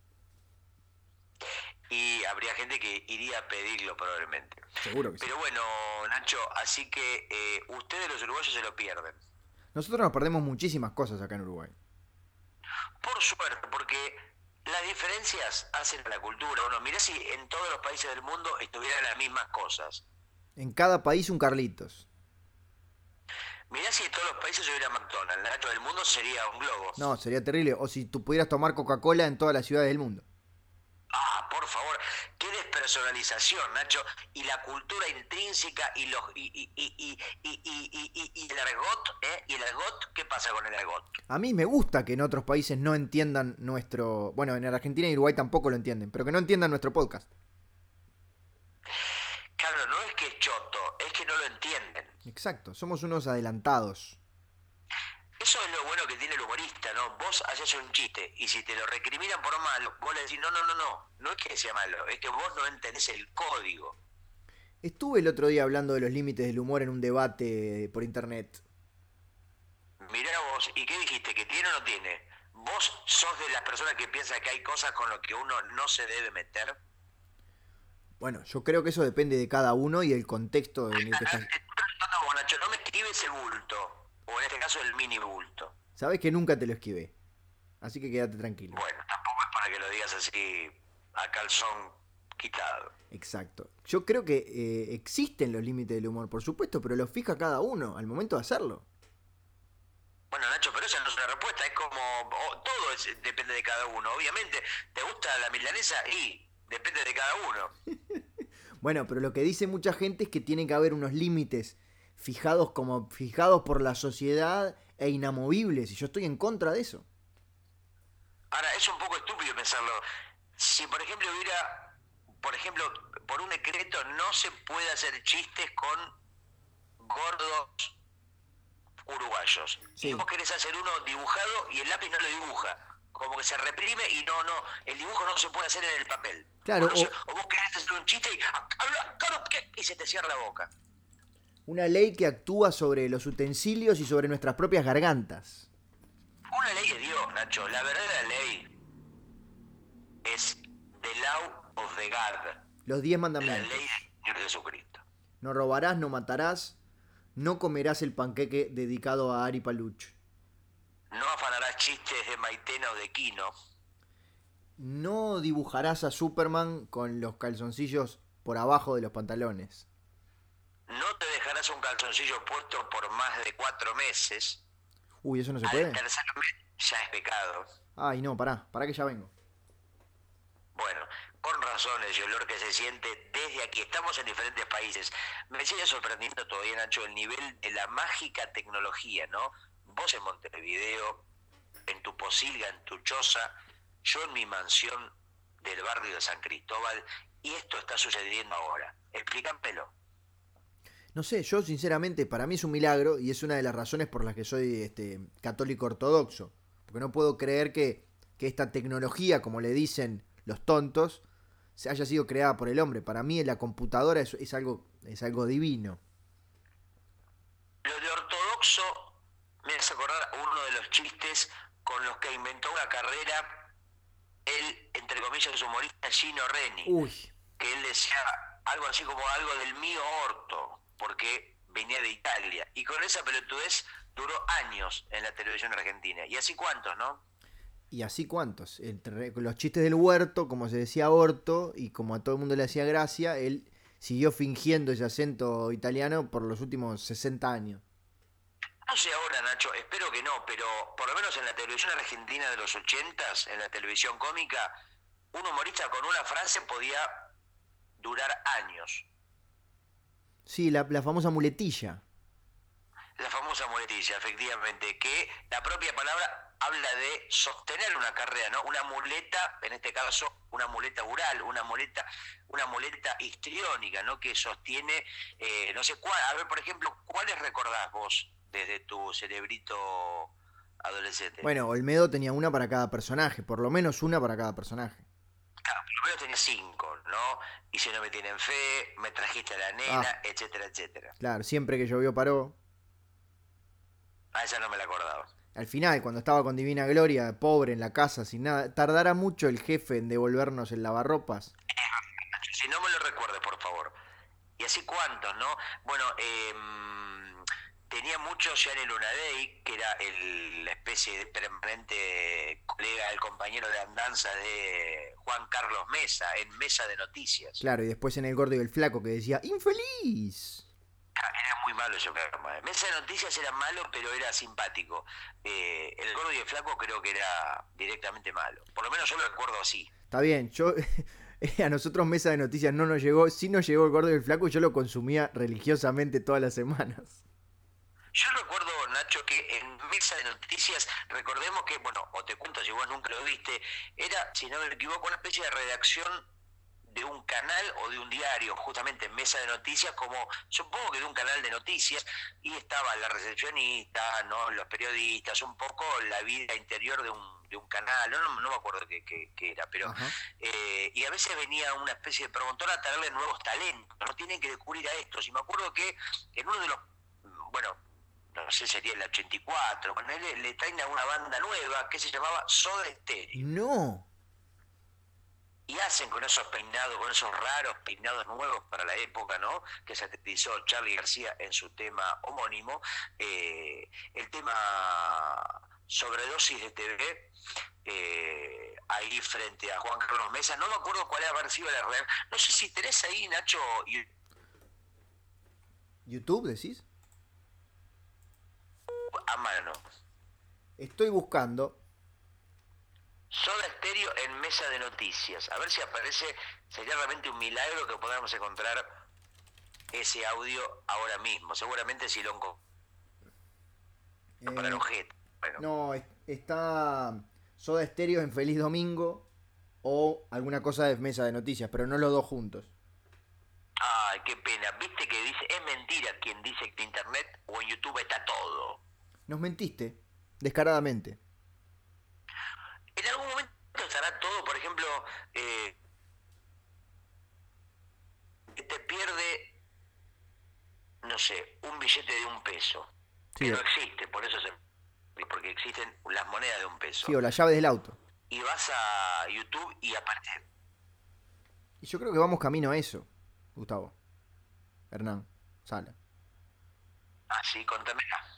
Y habría gente que iría a pedirlo probablemente. Seguro que sí. Pero bueno, Nacho, así que eh, ustedes los uruguayos se lo pierden. Nosotros nos perdemos muchísimas cosas acá en Uruguay. Por suerte, porque las diferencias hacen a la cultura. Uno, mirá si en todos los países del mundo estuvieran las mismas cosas. En cada país un Carlitos. Mirá si en todos los países hubiera McDonald's. Nacho, del mundo sería un globo. No, sería terrible. O si tú pudieras tomar Coca-Cola en todas las ciudades del mundo. Ah, por favor, qué despersonalización, Nacho, y la cultura intrínseca y los y, y, y, y, y, y- y- y el argot, ¿eh? ¿Y el argot? ¿Qué pasa con el argot? A mí me gusta que en otros países no entiendan nuestro... Bueno, en Argentina y Uruguay tampoco lo entienden, pero que no entiendan nuestro podcast. Claro, no es que es choto, es que no lo entienden. Exacto, somos unos adelantados. Eso es lo bueno que tiene el humorista, ¿no? Vos haces un chiste y si te lo recriminan por malo, vos le decís, no, no, no, no, no es que sea malo, es que vos no entendés el código. Estuve el otro día hablando de los límites del humor en un debate por internet. Mirá vos, ¿y qué dijiste? ¿Que tiene o no tiene? ¿Vos sos de las personas que piensan que hay cosas con las que uno no se debe meter? Bueno, yo creo que eso depende de cada uno y del contexto en el que estás. vos, Nacho, no me escribes el bulto, o en este caso el mini bulto. Sabes que nunca te lo esquivé. Así que quédate tranquilo. Bueno, tampoco es para que lo digas así a calzón quitado. Exacto. Yo creo que eh, existen los límites del humor, por supuesto, pero los fija cada uno al momento de hacerlo. Bueno, Nacho, pero esa no es una respuesta, es como todo depende de cada uno. Obviamente, ¿te gusta la milanesa? Y depende de cada uno. [LAUGHS] bueno, pero lo que dice mucha gente es que tiene que haber unos límites fijados como fijados por la sociedad e inamovibles, y yo estoy en contra de eso. Ahora, es un poco estúpido pensarlo. Si, por ejemplo, hubiera, por ejemplo, por un decreto no se puede hacer chistes con gordos uruguayos. Si vos querés hacer uno dibujado y el lápiz no lo dibuja. Como que se reprime y no, no, el dibujo no se puede hacer en el papel. Claro. O, vos querés hacer un chiste y, y se te cierra la boca. Una ley que actúa sobre los utensilios y sobre nuestras propias gargantas. Una ley de Dios, Nacho. La verdadera ley es the law of the God. Los diez mandamientos. La ley de Jesucristo. No robarás, no matarás, no comerás el panqueque dedicado a Ari Paluch. No afanarás chistes de Maitena o de Kino. No dibujarás a Superman con los calzoncillos por abajo de los pantalones. No te dejarás un calzoncillo puesto por más de cuatro meses. Uy, eso no se puede. tercer mes ya es pecado. Ay, no, pará, pará que ya vengo. Bueno, con razones y olor que se siente desde aquí. Estamos en diferentes países. Me sigue sorprendiendo todavía, Nacho, el nivel de la mágica tecnología, ¿no? Vos en Montevideo, en tu posilga, en tu choza, yo en mi mansión del barrio de San Cristóbal, y esto está sucediendo ahora. Explícamelo. No sé, yo sinceramente, para mí es un milagro y es una de las razones por las que soy este, católico ortodoxo. Porque no puedo creer que, que esta tecnología, como le dicen los tontos, se haya sido creada por el hombre. Para mí la computadora es, algo, es algo divino. Lo de ortodoxo me hace acordar uno de los chistes con los que inventó una carrera el, entre comillas, humorista Gino Reni. Uy. Que él decía algo así como algo del mío orto, porque venía de Italia. Y con esa pelotudez duró años en la televisión argentina. Y así cuántos, ¿no? y así cuántos. Entre los chistes del huerto, como se decía Orto, y como a todo el mundo le hacía gracia, él siguió fingiendo ese acento italiano por los últimos 60 años. No sé ahora, Nacho, espero que no, pero por lo menos en la televisión argentina de los 80 en la televisión cómica, un humorista con una frase podía durar años. Sí, la, la famosa muletilla. La famosa muletilla, efectivamente, que la propia palabra habla de sostener una carrera, ¿no? Una muleta, en este caso, una muleta oral, una muleta, una muleta histriónica, ¿no? Que sostiene, eh, no sé cuál, a ver, por ejemplo, ¿cuáles recordás vos desde tu cerebrito adolescente? Bueno, Olmedo tenía una para cada personaje, por lo menos una para cada personaje. Claro, menos tenía cinco, ¿no? Y si no me tienen fe, me trajiste a la nena, ah. etcétera, etcétera. Claro, siempre que llovió paró. Ah, esa no me la acordaba al final, cuando estaba con Divina Gloria, pobre en la casa, sin nada, ¿tardará mucho el jefe en devolvernos el lavarropas? [LAUGHS] Si no me lo recuerdes, por favor. Y así cuántos, ¿no? Bueno, eh, tenía mucho Gianni Lunadei, que era el, la especie de permanente colega, el compañero de andanza de Juan Carlos Mesa, en Mesa de Noticias. Claro, y después en El Gordo y el Flaco, que decía, ¡infeliz! Era muy malo ese programa. Mesa de Noticias era malo, pero era simpático. Eh, el gordo y el flaco creo que era directamente malo. Por lo menos yo lo recuerdo así. Está bien, yo [LAUGHS] a nosotros Mesa de Noticias no nos llegó, sí nos llegó el gordo y el flaco y yo lo consumía religiosamente todas las semanas. Yo recuerdo, Nacho, que en Mesa de Noticias, recordemos que, bueno, o te cuento si vos nunca lo viste, era, si no me equivoco, una especie de redacción de un canal o de un diario, justamente en mesa de noticias, como supongo que de un canal de noticias, y estaba la recepcionista, ¿no? los periodistas, un poco la vida interior de un, de un canal, no, no, me acuerdo qué, era, pero... Eh, y a veces venía una especie de promotor a traerle nuevos talentos, no tienen que descubrir a estos. Y me acuerdo que en uno de los... Bueno, no sé, sería el 84, con él le traen a una banda nueva que se llamaba Soda Stereo. No y hacen con esos peinados, con esos raros peinados nuevos para la época, ¿no? Que se utilizó Charlie García en su tema homónimo, eh, el tema sobredosis de TV, eh, ahí frente a Juan Carlos Mesa, no me acuerdo cuál haber sido la red, no sé si tenés ahí, Nacho... ¿YouTube decís? A mano. Estoy buscando. Soda Stereo en mesa de noticias. A ver si aparece. Sería realmente un milagro que podamos encontrar ese audio ahora mismo. Seguramente si lo encontramos. para el Eh, objeto. Bueno, No, es- está Soda Stereo en Feliz Domingo o alguna cosa de mesa de noticias, pero no los dos juntos. Ay, qué pena. Viste que dice. Es mentira quien dice que en internet o en YouTube está todo. Nos mentiste, descaradamente. En algún momento estará todo, por ejemplo, eh, te pierde, no sé, un billete de un peso. Sí, que no existe, por eso se, porque existen las monedas de un peso. Sí, o las llaves del auto. Y vas a YouTube y aparece. Y yo creo que vamos camino a eso, Gustavo. Hernán, Sala. Así, contámela.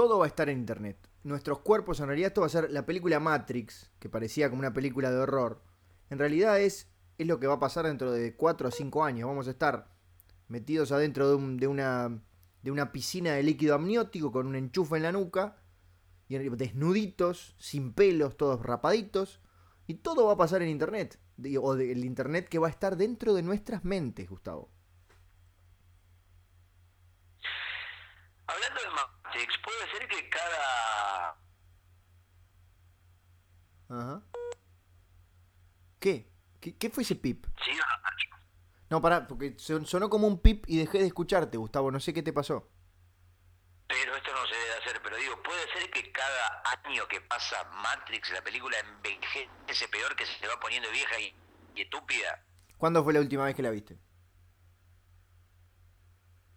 Todo va a estar en internet. Nuestros cuerpos, en realidad, esto va a ser la película Matrix, que parecía como una película de horror. En realidad es, es lo que va a pasar dentro de 4 o 5 años. Vamos a estar metidos adentro de, un- de una, de una piscina de líquido amniótico con un enchufe en la nuca, y desnuditos, sin pelos, todos rapaditos, y todo va a pasar en internet. O del internet que va a estar dentro de nuestras mentes, Gustavo. Hablando Matrix, puede ser que cada... Ajá. ¿Qué? ¿Qué, qué fue ese pip? ¿Sí Nacho? No, pará, porque son- sonó como un pip y dejé de escucharte, Gustavo. No sé qué te pasó. Pero esto no se debe hacer, pero digo, puede ser que cada año que pasa Matrix, la película envejece peor que se va poniendo vieja y, y estúpida. ¿Cuándo fue la última vez que la viste?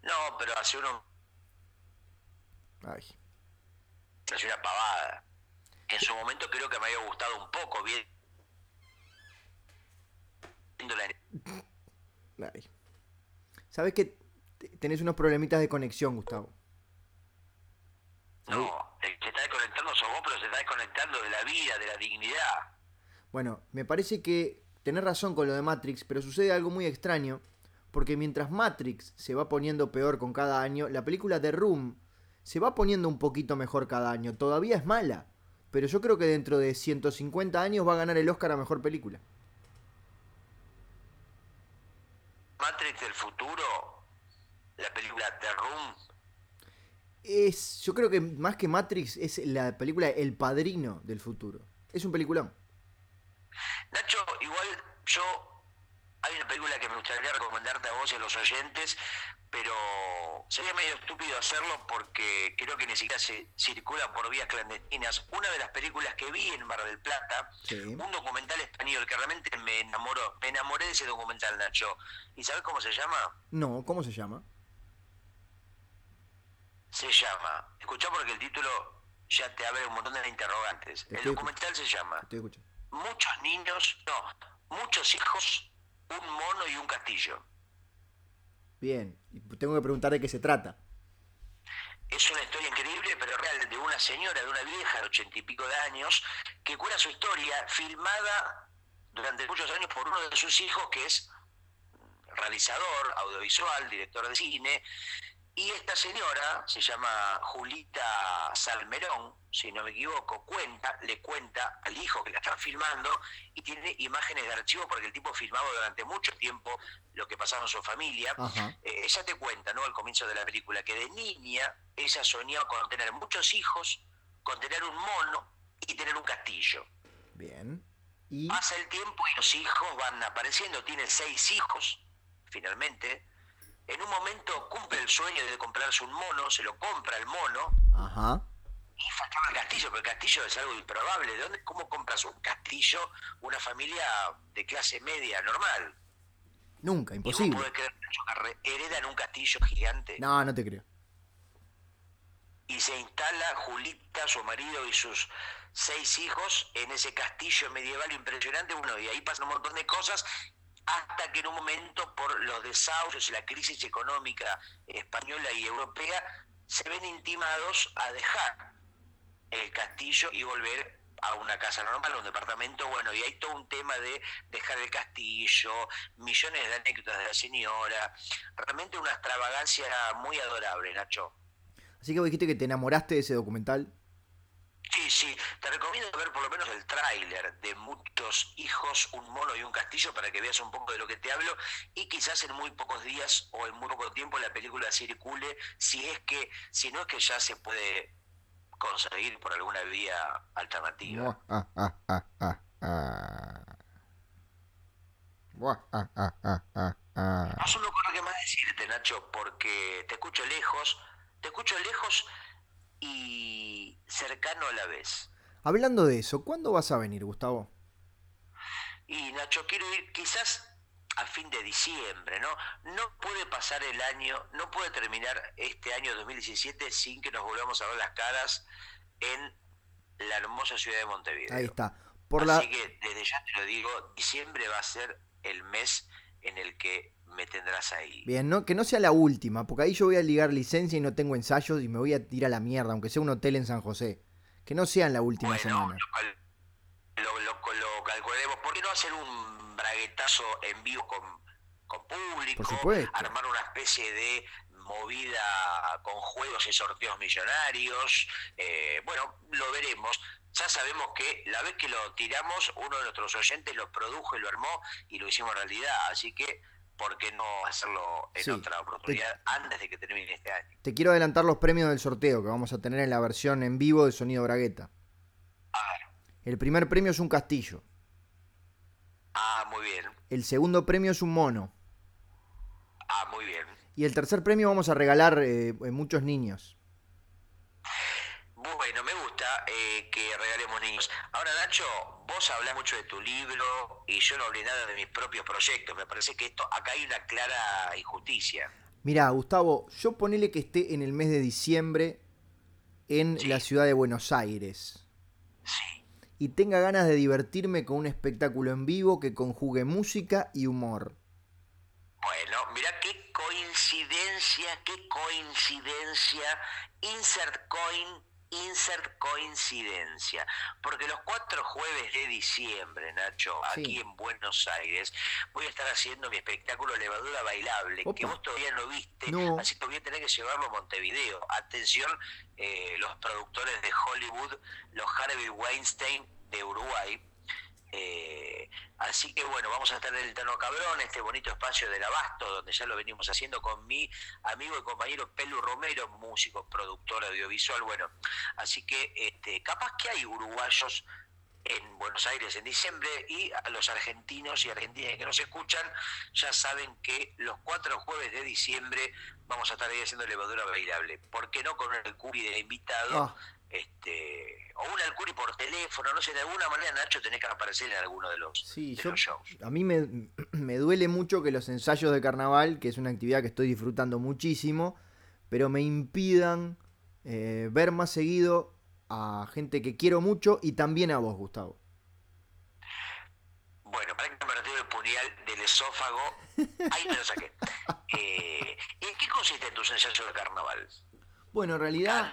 No, pero hace uno, Ay. hace una pavada. En su momento creo que me había gustado un poco, bien. Ay. ¿Sabes que te- tenés unos problemitas de conexión, Gustavo? No, el que se está desconectando sos vos, pero se está desconectando de la vida, de la dignidad. Bueno, me parece que tenés razón con lo de Matrix, pero sucede algo muy extraño, porque mientras Matrix se va poniendo peor con cada año, la película The Room se va poniendo un poquito mejor cada año. Todavía es mala, pero yo creo que dentro de 150 años va a ganar el Oscar a Mejor Película. Matrix del futuro, la película The Room, Es, yo creo que más que Matrix es la película El Padrino del futuro. Es un peliculón. Nacho, igual yo hay una película que me gustaría recomendarte a vos y a los oyentes, pero sería medio estúpido hacerlo porque creo que ni siquiera se circula por vías clandestinas. Una de las películas que vi en Mar del Plata, Sí. un documental español que realmente me enamoró, me enamoré de ese documental, Nacho. ¿Y sabes cómo se llama? No, ¿cómo se llama? Se llama, escuchá porque el título ya te abre un montón de interrogantes. Te El documental se llama muchos niños, no, muchos hijos, un mono y un castillo. Bien, tengo que preguntar de qué se trata. Es una historia increíble, pero real, de una señora, de una vieja de ochenta y pico de años, que cuenta su historia filmada durante muchos años por uno de sus hijos, que es realizador, audiovisual, director de cine. Y esta señora, se llama Julita Salmerón, si no me equivoco, cuenta, le cuenta al hijo que la están filmando y tiene imágenes de archivo porque el tipo filmaba durante mucho tiempo lo que pasaba en su familia. Eh, ella te cuenta, ¿no? Al comienzo de la película, que de niña ella soñaba con tener muchos hijos, con tener un mono y tener un castillo. Bien. Y Pasa el tiempo y los hijos van apareciendo, tiene seis hijos, finalmente. En un momento cumple el sueño de comprarse un mono, se lo compra el mono ajá. y faltaba el castillo, pero el castillo es algo improbable. ¿De dónde, ¿Cómo compras un castillo una familia de clase media normal? Nunca, ¿Y vos imposible. podés creer que heredan un castillo gigante? No, no te creo. y se instala Julita, su marido y sus seis hijos en ese castillo medieval impresionante. Bueno, y ahí pasan un montón de cosas hasta que en un momento, por los desahucios y la crisis económica española y europea, se ven intimados a dejar el castillo y volver a una casa normal, a un departamento, bueno, y hay todo un tema de dejar el castillo, millones de anécdotas de la señora, realmente una extravagancia muy adorable, Nacho. Así que vos dijiste que te enamoraste de ese documental. Sí, sí, te recomiendo ver por lo menos el tráiler de Muchos Hijos, un mono y un castillo para que veas un poco de lo que te hablo. Y quizás en muy pocos días o en muy poco tiempo la película circule, si es que, si no es que ya se puede conseguir por alguna vía alternativa. No solo con lo que más decirte, Nacho, porque te escucho lejos, te escucho lejos y cercano a la vez. Hablando de eso, ¿cuándo vas a venir, Gustavo? Y Nacho, quiero ir quizás a fin de diciembre, ¿no? No puede pasar el año, no puede terminar este año 2017 sin que nos volvamos a ver las caras en la hermosa ciudad de Montevideo. Ahí está. Por Así que desde ya te lo digo, diciembre va a ser el mes en el que me tendrás ahí. Bien, no, que no sea la última, porque ahí yo voy a ligar licencia y no tengo ensayos y me voy a tirar a la mierda, aunque sea un hotel en San José. Que no sea en la última semana. Lo, lo, calcularemos. ¿Por qué no hacer un braguetazo en vivo con, con público? Armar una especie de movida con juegos y sorteos millonarios. Eh, bueno, lo veremos ya sabemos que la vez que lo tiramos, uno de nuestros oyentes lo produjo y lo armó y lo hicimos realidad. Así que, ¿por qué no hacerlo en otra oportunidad antes de que termine este año? Te quiero adelantar los premios del sorteo que vamos a tener en la versión en vivo de Sonido Bragueta. El primer premio es un castillo. Ah, muy bien. El segundo premio es un mono. Ah, muy bien. Y el tercer premio vamos a regalar eh, muchos niños. Bueno, me gusta eh, que regalemos niños. Ahora, Nacho, vos hablas mucho de tu libro y yo no hablé nada de mis propios proyectos. Me parece que esto acá hay una clara injusticia. Mira, Gustavo, yo ponele que esté en el mes de diciembre en la ciudad de Buenos Aires. Sí. Y tenga ganas de divertirme con un espectáculo en vivo que conjugue música y humor. Bueno, mira qué coincidencia, qué coincidencia. Insert coin insert coincidencia, porque los cuatro jueves de diciembre, Nacho, aquí en Buenos Aires, voy a estar haciendo mi espectáculo Levadura Bailable, que vos todavía no viste, así que voy a tener que llevarlo a Montevideo. Atención, eh, los productores de Hollywood, los Harvey Weinstein de Uruguay, eh, así que bueno, vamos a estar en el Tano Cabrón, este bonito espacio del Abasto, donde ya lo venimos haciendo con mi amigo y compañero Pelu Romero, músico, productor audiovisual. Bueno, así que este, capaz que hay uruguayos en Buenos Aires en diciembre y a los argentinos y argentinas que nos escuchan ya saben que los cuatro jueves de diciembre vamos a estar ahí haciendo levadura bailable. ¿Por qué no con el curi de invitado? Ah este, o un Alcuri por teléfono, no sé, de alguna manera Nacho tenés que aparecer en alguno de los, sí, yo, A mí me, [CLEARS THROAT] me, duele mucho que los ensayos de carnaval, que es una actividad que estoy disfrutando muchísimo, pero me impidan eh, ver más seguido a gente que quiero mucho y también a vos, Gustavo. Bueno, para que me retiro el puñal del esófago, ahí me lo saqué. [LAUGHS] Eh, ¿En qué consiste tus ensayos de carnaval? Bueno, en realidad...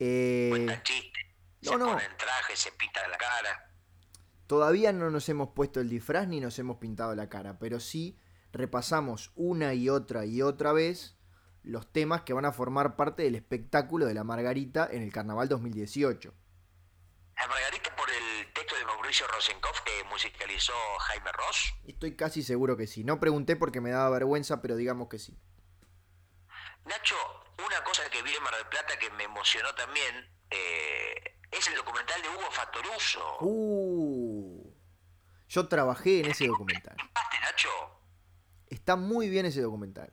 Eh, chiste. Se no, traje, se pinta la cara. Todavía no nos hemos puesto el disfraz ni nos hemos pintado la cara, pero sí repasamos una y otra y otra vez los temas que van a formar parte del espectáculo de la Margarita en el Carnaval 2018. ¿La Margarita por el texto de Mauricio Rosenkopf que musicalizó Jaime Ross? Estoy casi seguro que sí. No pregunté porque me daba vergüenza, pero digamos que sí. Nacho, una cosa que vi en Mar del Plata que me emocionó también eh, es el documental de Hugo Fatoruso. Uh, yo trabajé en ese documental. Nacho? Está muy bien ese documental.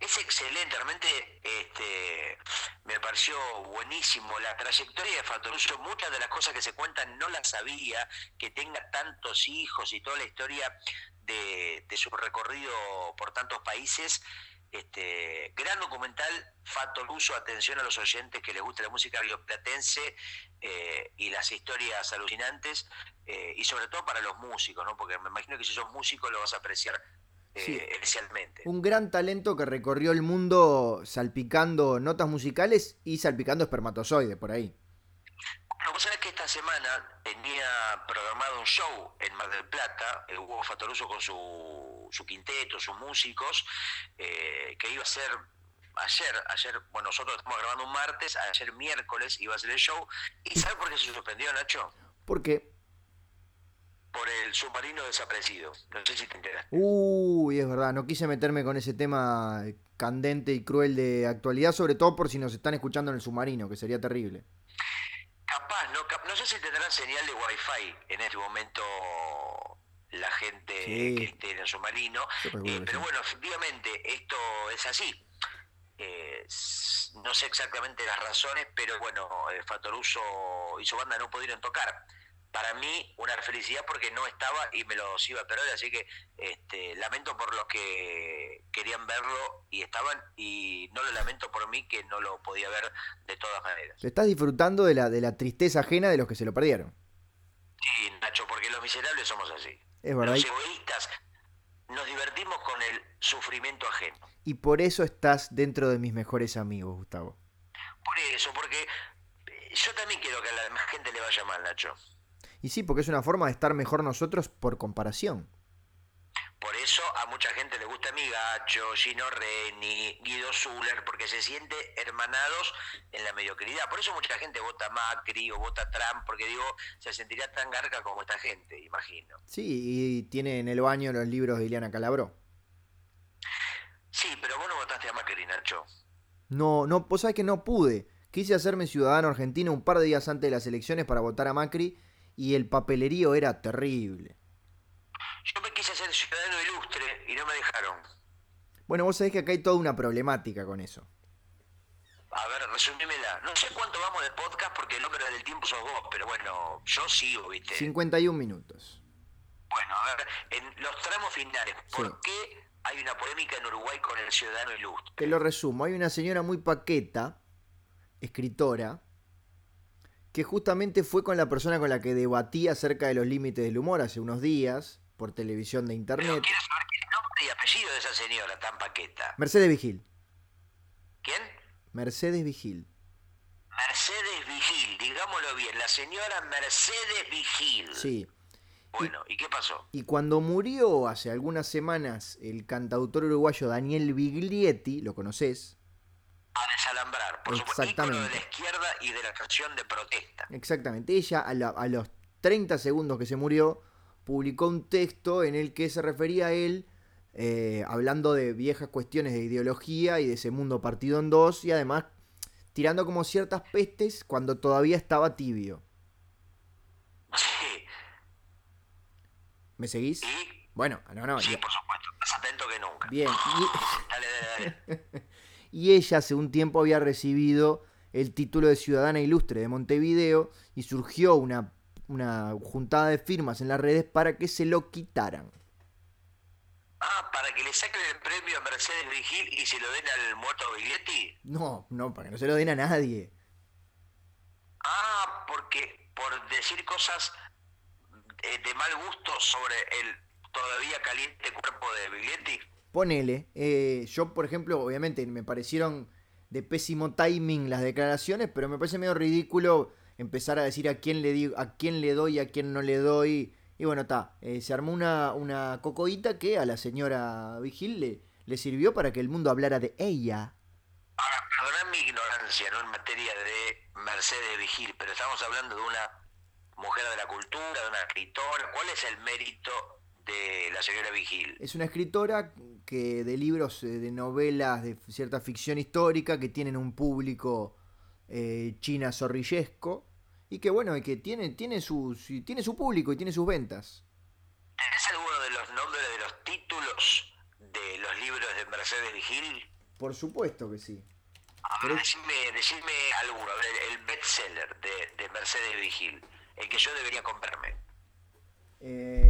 Es excelente, realmente este, me pareció buenísimo la trayectoria de Fatoruso. Muchas de las cosas que se cuentan no las sabía, que tenga tantos hijos y toda la historia de, de su recorrido por tantos países este, gran documental, Fato Luso, atención a los oyentes que les gusta la música bioplatense eh, y las historias alucinantes, eh, y sobre todo para los músicos, ¿no? porque me imagino que si sos músico lo vas a apreciar eh, especialmente. Un gran talento que recorrió el mundo salpicando notas musicales y salpicando espermatozoides por ahí. Lo que pasa es que esta semana tenía programado un show en Mar del Plata, el Hugo Fatoruso con su, su quinteto, sus músicos, eh, que iba a ser ayer, ayer, bueno, nosotros estamos grabando un martes, ayer miércoles iba a ser el show. ¿Y sabes por qué se suspendió, Nacho? ¿Por qué? Por el submarino desaparecido. No sé si te enteraste. Uy, es verdad, no quise meterme con ese tema candente y cruel de actualidad, sobre todo por si nos están escuchando en el submarino, que sería terrible. Capaz, no, no sé si tendrán señal de wifi en este momento la gente que esté en el submarino, eh, pero bueno, efectivamente esto es así. Eh, no sé exactamente las razones, pero bueno, Fatoruso y su banda no pudieron tocar para mí una felicidad porque no estaba y me los iba a perder, así que este, lamento por los que querían verlo y estaban y no lo lamento por mí que no lo podía ver de todas maneras. estás disfrutando de la, de la tristeza ajena de los que se lo perdieron. Sí, Nacho, porque los miserables somos así. Es verdad. Los egoístas nos divertimos con el sufrimiento ajeno. Y por eso estás dentro de mis mejores amigos, Gustavo. Por eso, porque yo también quiero que a la gente le vaya mal, Nacho. Y sí, porque es una forma de estar mejor nosotros por comparación. Por eso a mucha gente le gusta Migacho, Gino Reni, Guido Zuller, porque se siente hermanados en la mediocridad. Por eso mucha gente vota Macri o vota Trump, porque digo, se sentiría tan garca como esta gente, imagino. Sí, y tiene en el baño los libros de Ileana Calabró. Sí, pero vos no votaste a Macri, Nacho. No, no, vos sabés que no pude. Quise hacerme ciudadano argentino un par de días antes de las elecciones para votar a Macri y el papelerío era terrible. Yo me quise hacer ciudadano ilustre y no me dejaron. Bueno, vos sabés que acá hay toda una problemática con eso. A ver, resumímela. No sé cuánto vamos de podcast porque el hombre del tiempo sos vos, pero bueno, yo sigo, ¿viste? 51 minutos. Bueno, a ver, en los tramos finales, ¿por qué hay una polémica en Uruguay con el ciudadano ilustre? Te lo resumo. Hay una señora muy paqueta, escritora, que justamente fue con la persona con la que debatí acerca de los límites del humor hace unos días por televisión de internet. Pero quiero saber el nombre y apellido de esa señora tan paqueta. Mercedes Vigil. ¿Quién? Mercedes Vigil. Mercedes Vigil, digámoslo bien, la señora Mercedes Vigil. Sí. Bueno, ¿y, qué pasó? Y cuando murió hace algunas semanas el cantautor uruguayo Daniel Biglietti, ¿lo conoces? A desalambrar, por supuesto, de la izquierda y de la canción de protesta. Exactamente. Ella, a, los 30 segundos que se murió, publicó un texto en el que se refería a él, eh, hablando de viejas cuestiones de ideología y de ese mundo partido en dos, y además tirando como ciertas pestes cuando todavía estaba tibio. Sí. ¿Me seguís? Bueno, no, no. Sí, por supuesto. Más atento que nunca. Bien. [LAUGHS] dale, dale, dale. [LAUGHS] y ella hace un tiempo había recibido el título de ciudadana ilustre de Montevideo y surgió una, una juntada de firmas en las redes para que se lo quitaran. Ah, para que le saquen el premio a Mercedes Vigil y se lo den al muerto Biglietti. No, no, para que no se lo den a nadie. Ah, porque por decir cosas eh, de mal gusto sobre el todavía caliente cuerpo de Biglietti. Ponele, eh, yo por ejemplo, obviamente me parecieron de pésimo timing las declaraciones, pero me parece medio ridículo empezar a decir a quién le digo, a quién le doy, a quién no le doy. Y bueno, está, eh, se armó una, una cocoíta que a la señora Vigil le, le sirvió para que el mundo hablara de ella. Ahora, perdonad mi ignorancia ¿no? en materia de Mercedes Vigil, pero estamos hablando de una mujer de la cultura, de una escritora. ¿Cuál es el mérito la señora Vigil. Es una escritora que de libros, eh, de novelas, de cierta ficción histórica que tienen un público eh, china zorrillesco y que bueno, y que tiene, tiene, su, tiene su público y tiene sus ventas. ¿Es alguno de los nombres de los títulos de los libros de Mercedes Vigil? Por supuesto que sí. decime, alguno, el, bestseller de, de Mercedes Vigil, el que yo debería comprarme. Eh,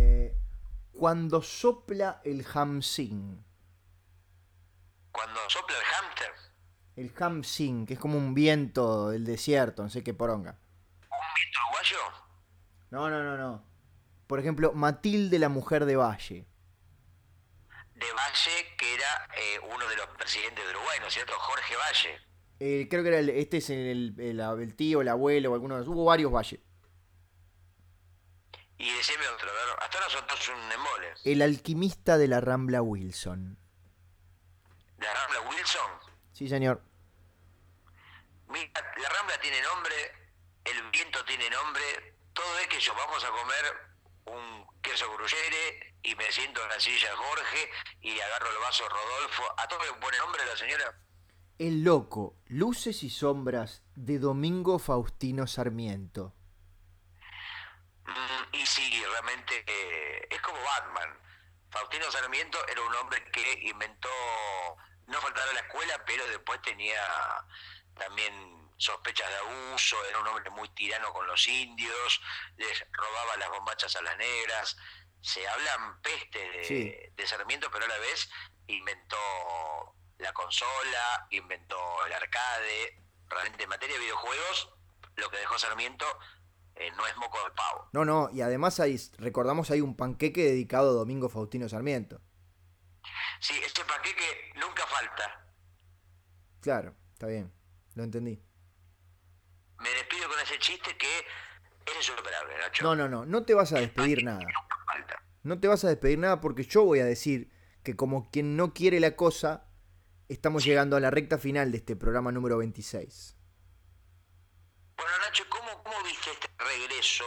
cuando sopla el hamsing. Cuando sopla el hamster. El hamsing, que es como un viento del desierto, no sé qué poronga. ¿Un viento uruguayo? No, no, no, no. Por ejemplo, Matilde, la mujer de Valle. De Valle, que era eh, uno de los presidentes de Uruguay, ¿no es cierto? Jorge Valle. Eh, creo que era el, este es el, el, tío, el abuelo o alguno de esos. Hubo varios Valle. Y decime otro, hasta ahora son todos un embole. El alquimista de la Rambla Wilson. ¿De la Rambla Wilson? Sí, señor. Mira, la Rambla tiene nombre, el viento tiene nombre, todo es que yo vamos a comer un queso gruyere y me siento en la silla Jorge y agarro el vaso Rodolfo. ¿A todo le pone nombre la señora? El loco, luces y sombras de Domingo Faustino Sarmiento. Mm, y sí, realmente eh, es como Batman. Faustino Sarmiento era un hombre que inventó, no faltar a la escuela, pero después tenía también sospechas de abuso, era un hombre muy tirano con los indios, les robaba las bombachas a las negras. Se hablan peste de, de Sarmiento, pero a la vez inventó la consola, inventó el arcade. Realmente en materia de videojuegos, lo que dejó Sarmiento eh, no es moco de pavo. No, no, y además hay, recordamos hay un panqueque dedicado a Domingo Faustino Sarmiento. Sí, ese panqueque nunca falta. Claro, está bien, lo entendí. Me despido con ese chiste que es insuperable, Nacho. No, no, no, no te vas a despedir nada. No te vas a despedir nada porque yo voy a decir que como quien no quiere la cosa, estamos llegando a la recta final de este programa número 26. Bueno, Nacho, ¿cómo, cómo viste este regreso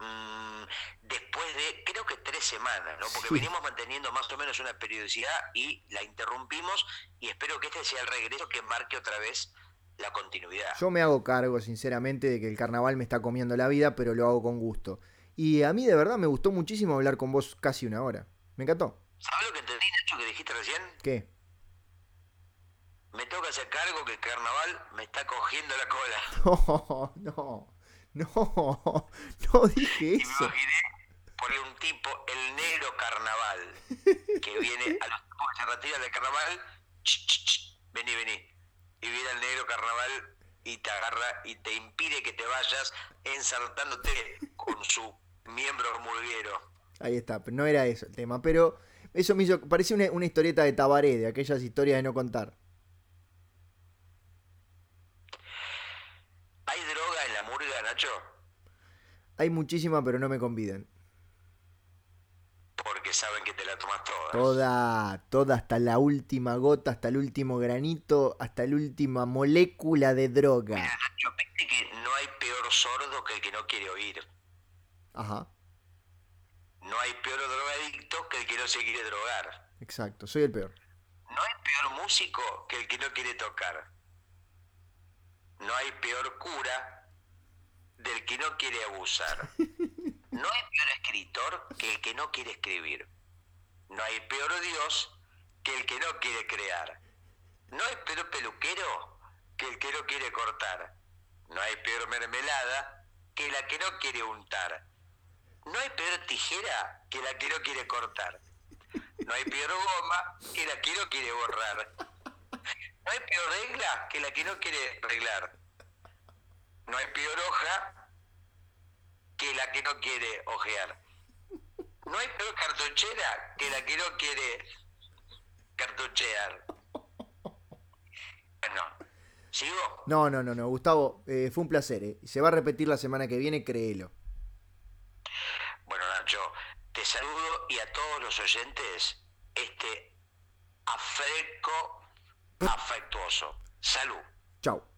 mmm, después de, creo que tres semanas, ¿no? Porque venimos manteniendo más o menos una periodicidad y la interrumpimos y espero que este sea el regreso que marque otra vez la continuidad. Yo me hago cargo, sinceramente, de que el carnaval me está comiendo la vida, pero lo hago con gusto. Y a mí de verdad me gustó muchísimo hablar con vos casi una hora. Me encantó. ¿Sabes lo que entendí, Nacho, que dijiste recién? ¿Qué? Me toca hacer cargo que el carnaval me está cogiendo la cola. [LAUGHS] No, no, no, no dije eso. Y me imaginé por un tipo, el negro carnaval, que viene a los tipos que se retiran del carnaval, ch, ch, ch, vení, vení. Y viene el negro carnaval y te agarra y te impide que te vayas ensartándote con su miembro murguero. Ahí está, no era eso el tema, pero eso me hizo, parecía una, una historieta de Tabaré, de aquellas historias de no contar. ¿Hay droga en la murga, Nacho? Hay muchísima, pero no me convidan. Porque saben que te la tomas toda. Toda, toda, hasta la última gota, hasta el último granito, hasta la última molécula de droga. Mira, Nacho, viste que no hay peor sordo que el que no quiere oír. Ajá. No hay peor drogadicto que el que no se quiere drogar. Exacto, soy el peor. No hay peor músico que el que no quiere tocar. No hay peor cura del que no quiere abusar. [LAUGHS] No hay peor escritor que el que no quiere escribir. No hay peor Dios que el que no quiere crear. No hay peor peluquero que el que no quiere cortar. No hay peor mermelada que la que no quiere untar. No hay peor tijera que la que no quiere cortar. No hay peor goma que la que no quiere borrar. No hay peor regla que la que no quiere arreglar. No hay peor hoja que la que no quiere ojear. No hay peor cartuchera que la que no quiere cartuchear. Bueno, ¿sigo? No, no, no, no. Gustavo, eh, fue un placer. ¿eh? Se va a repetir la semana que viene, créelo. Bueno, Nacho, te saludo y a todos los oyentes este afreco afectuoso. Salud. Chao.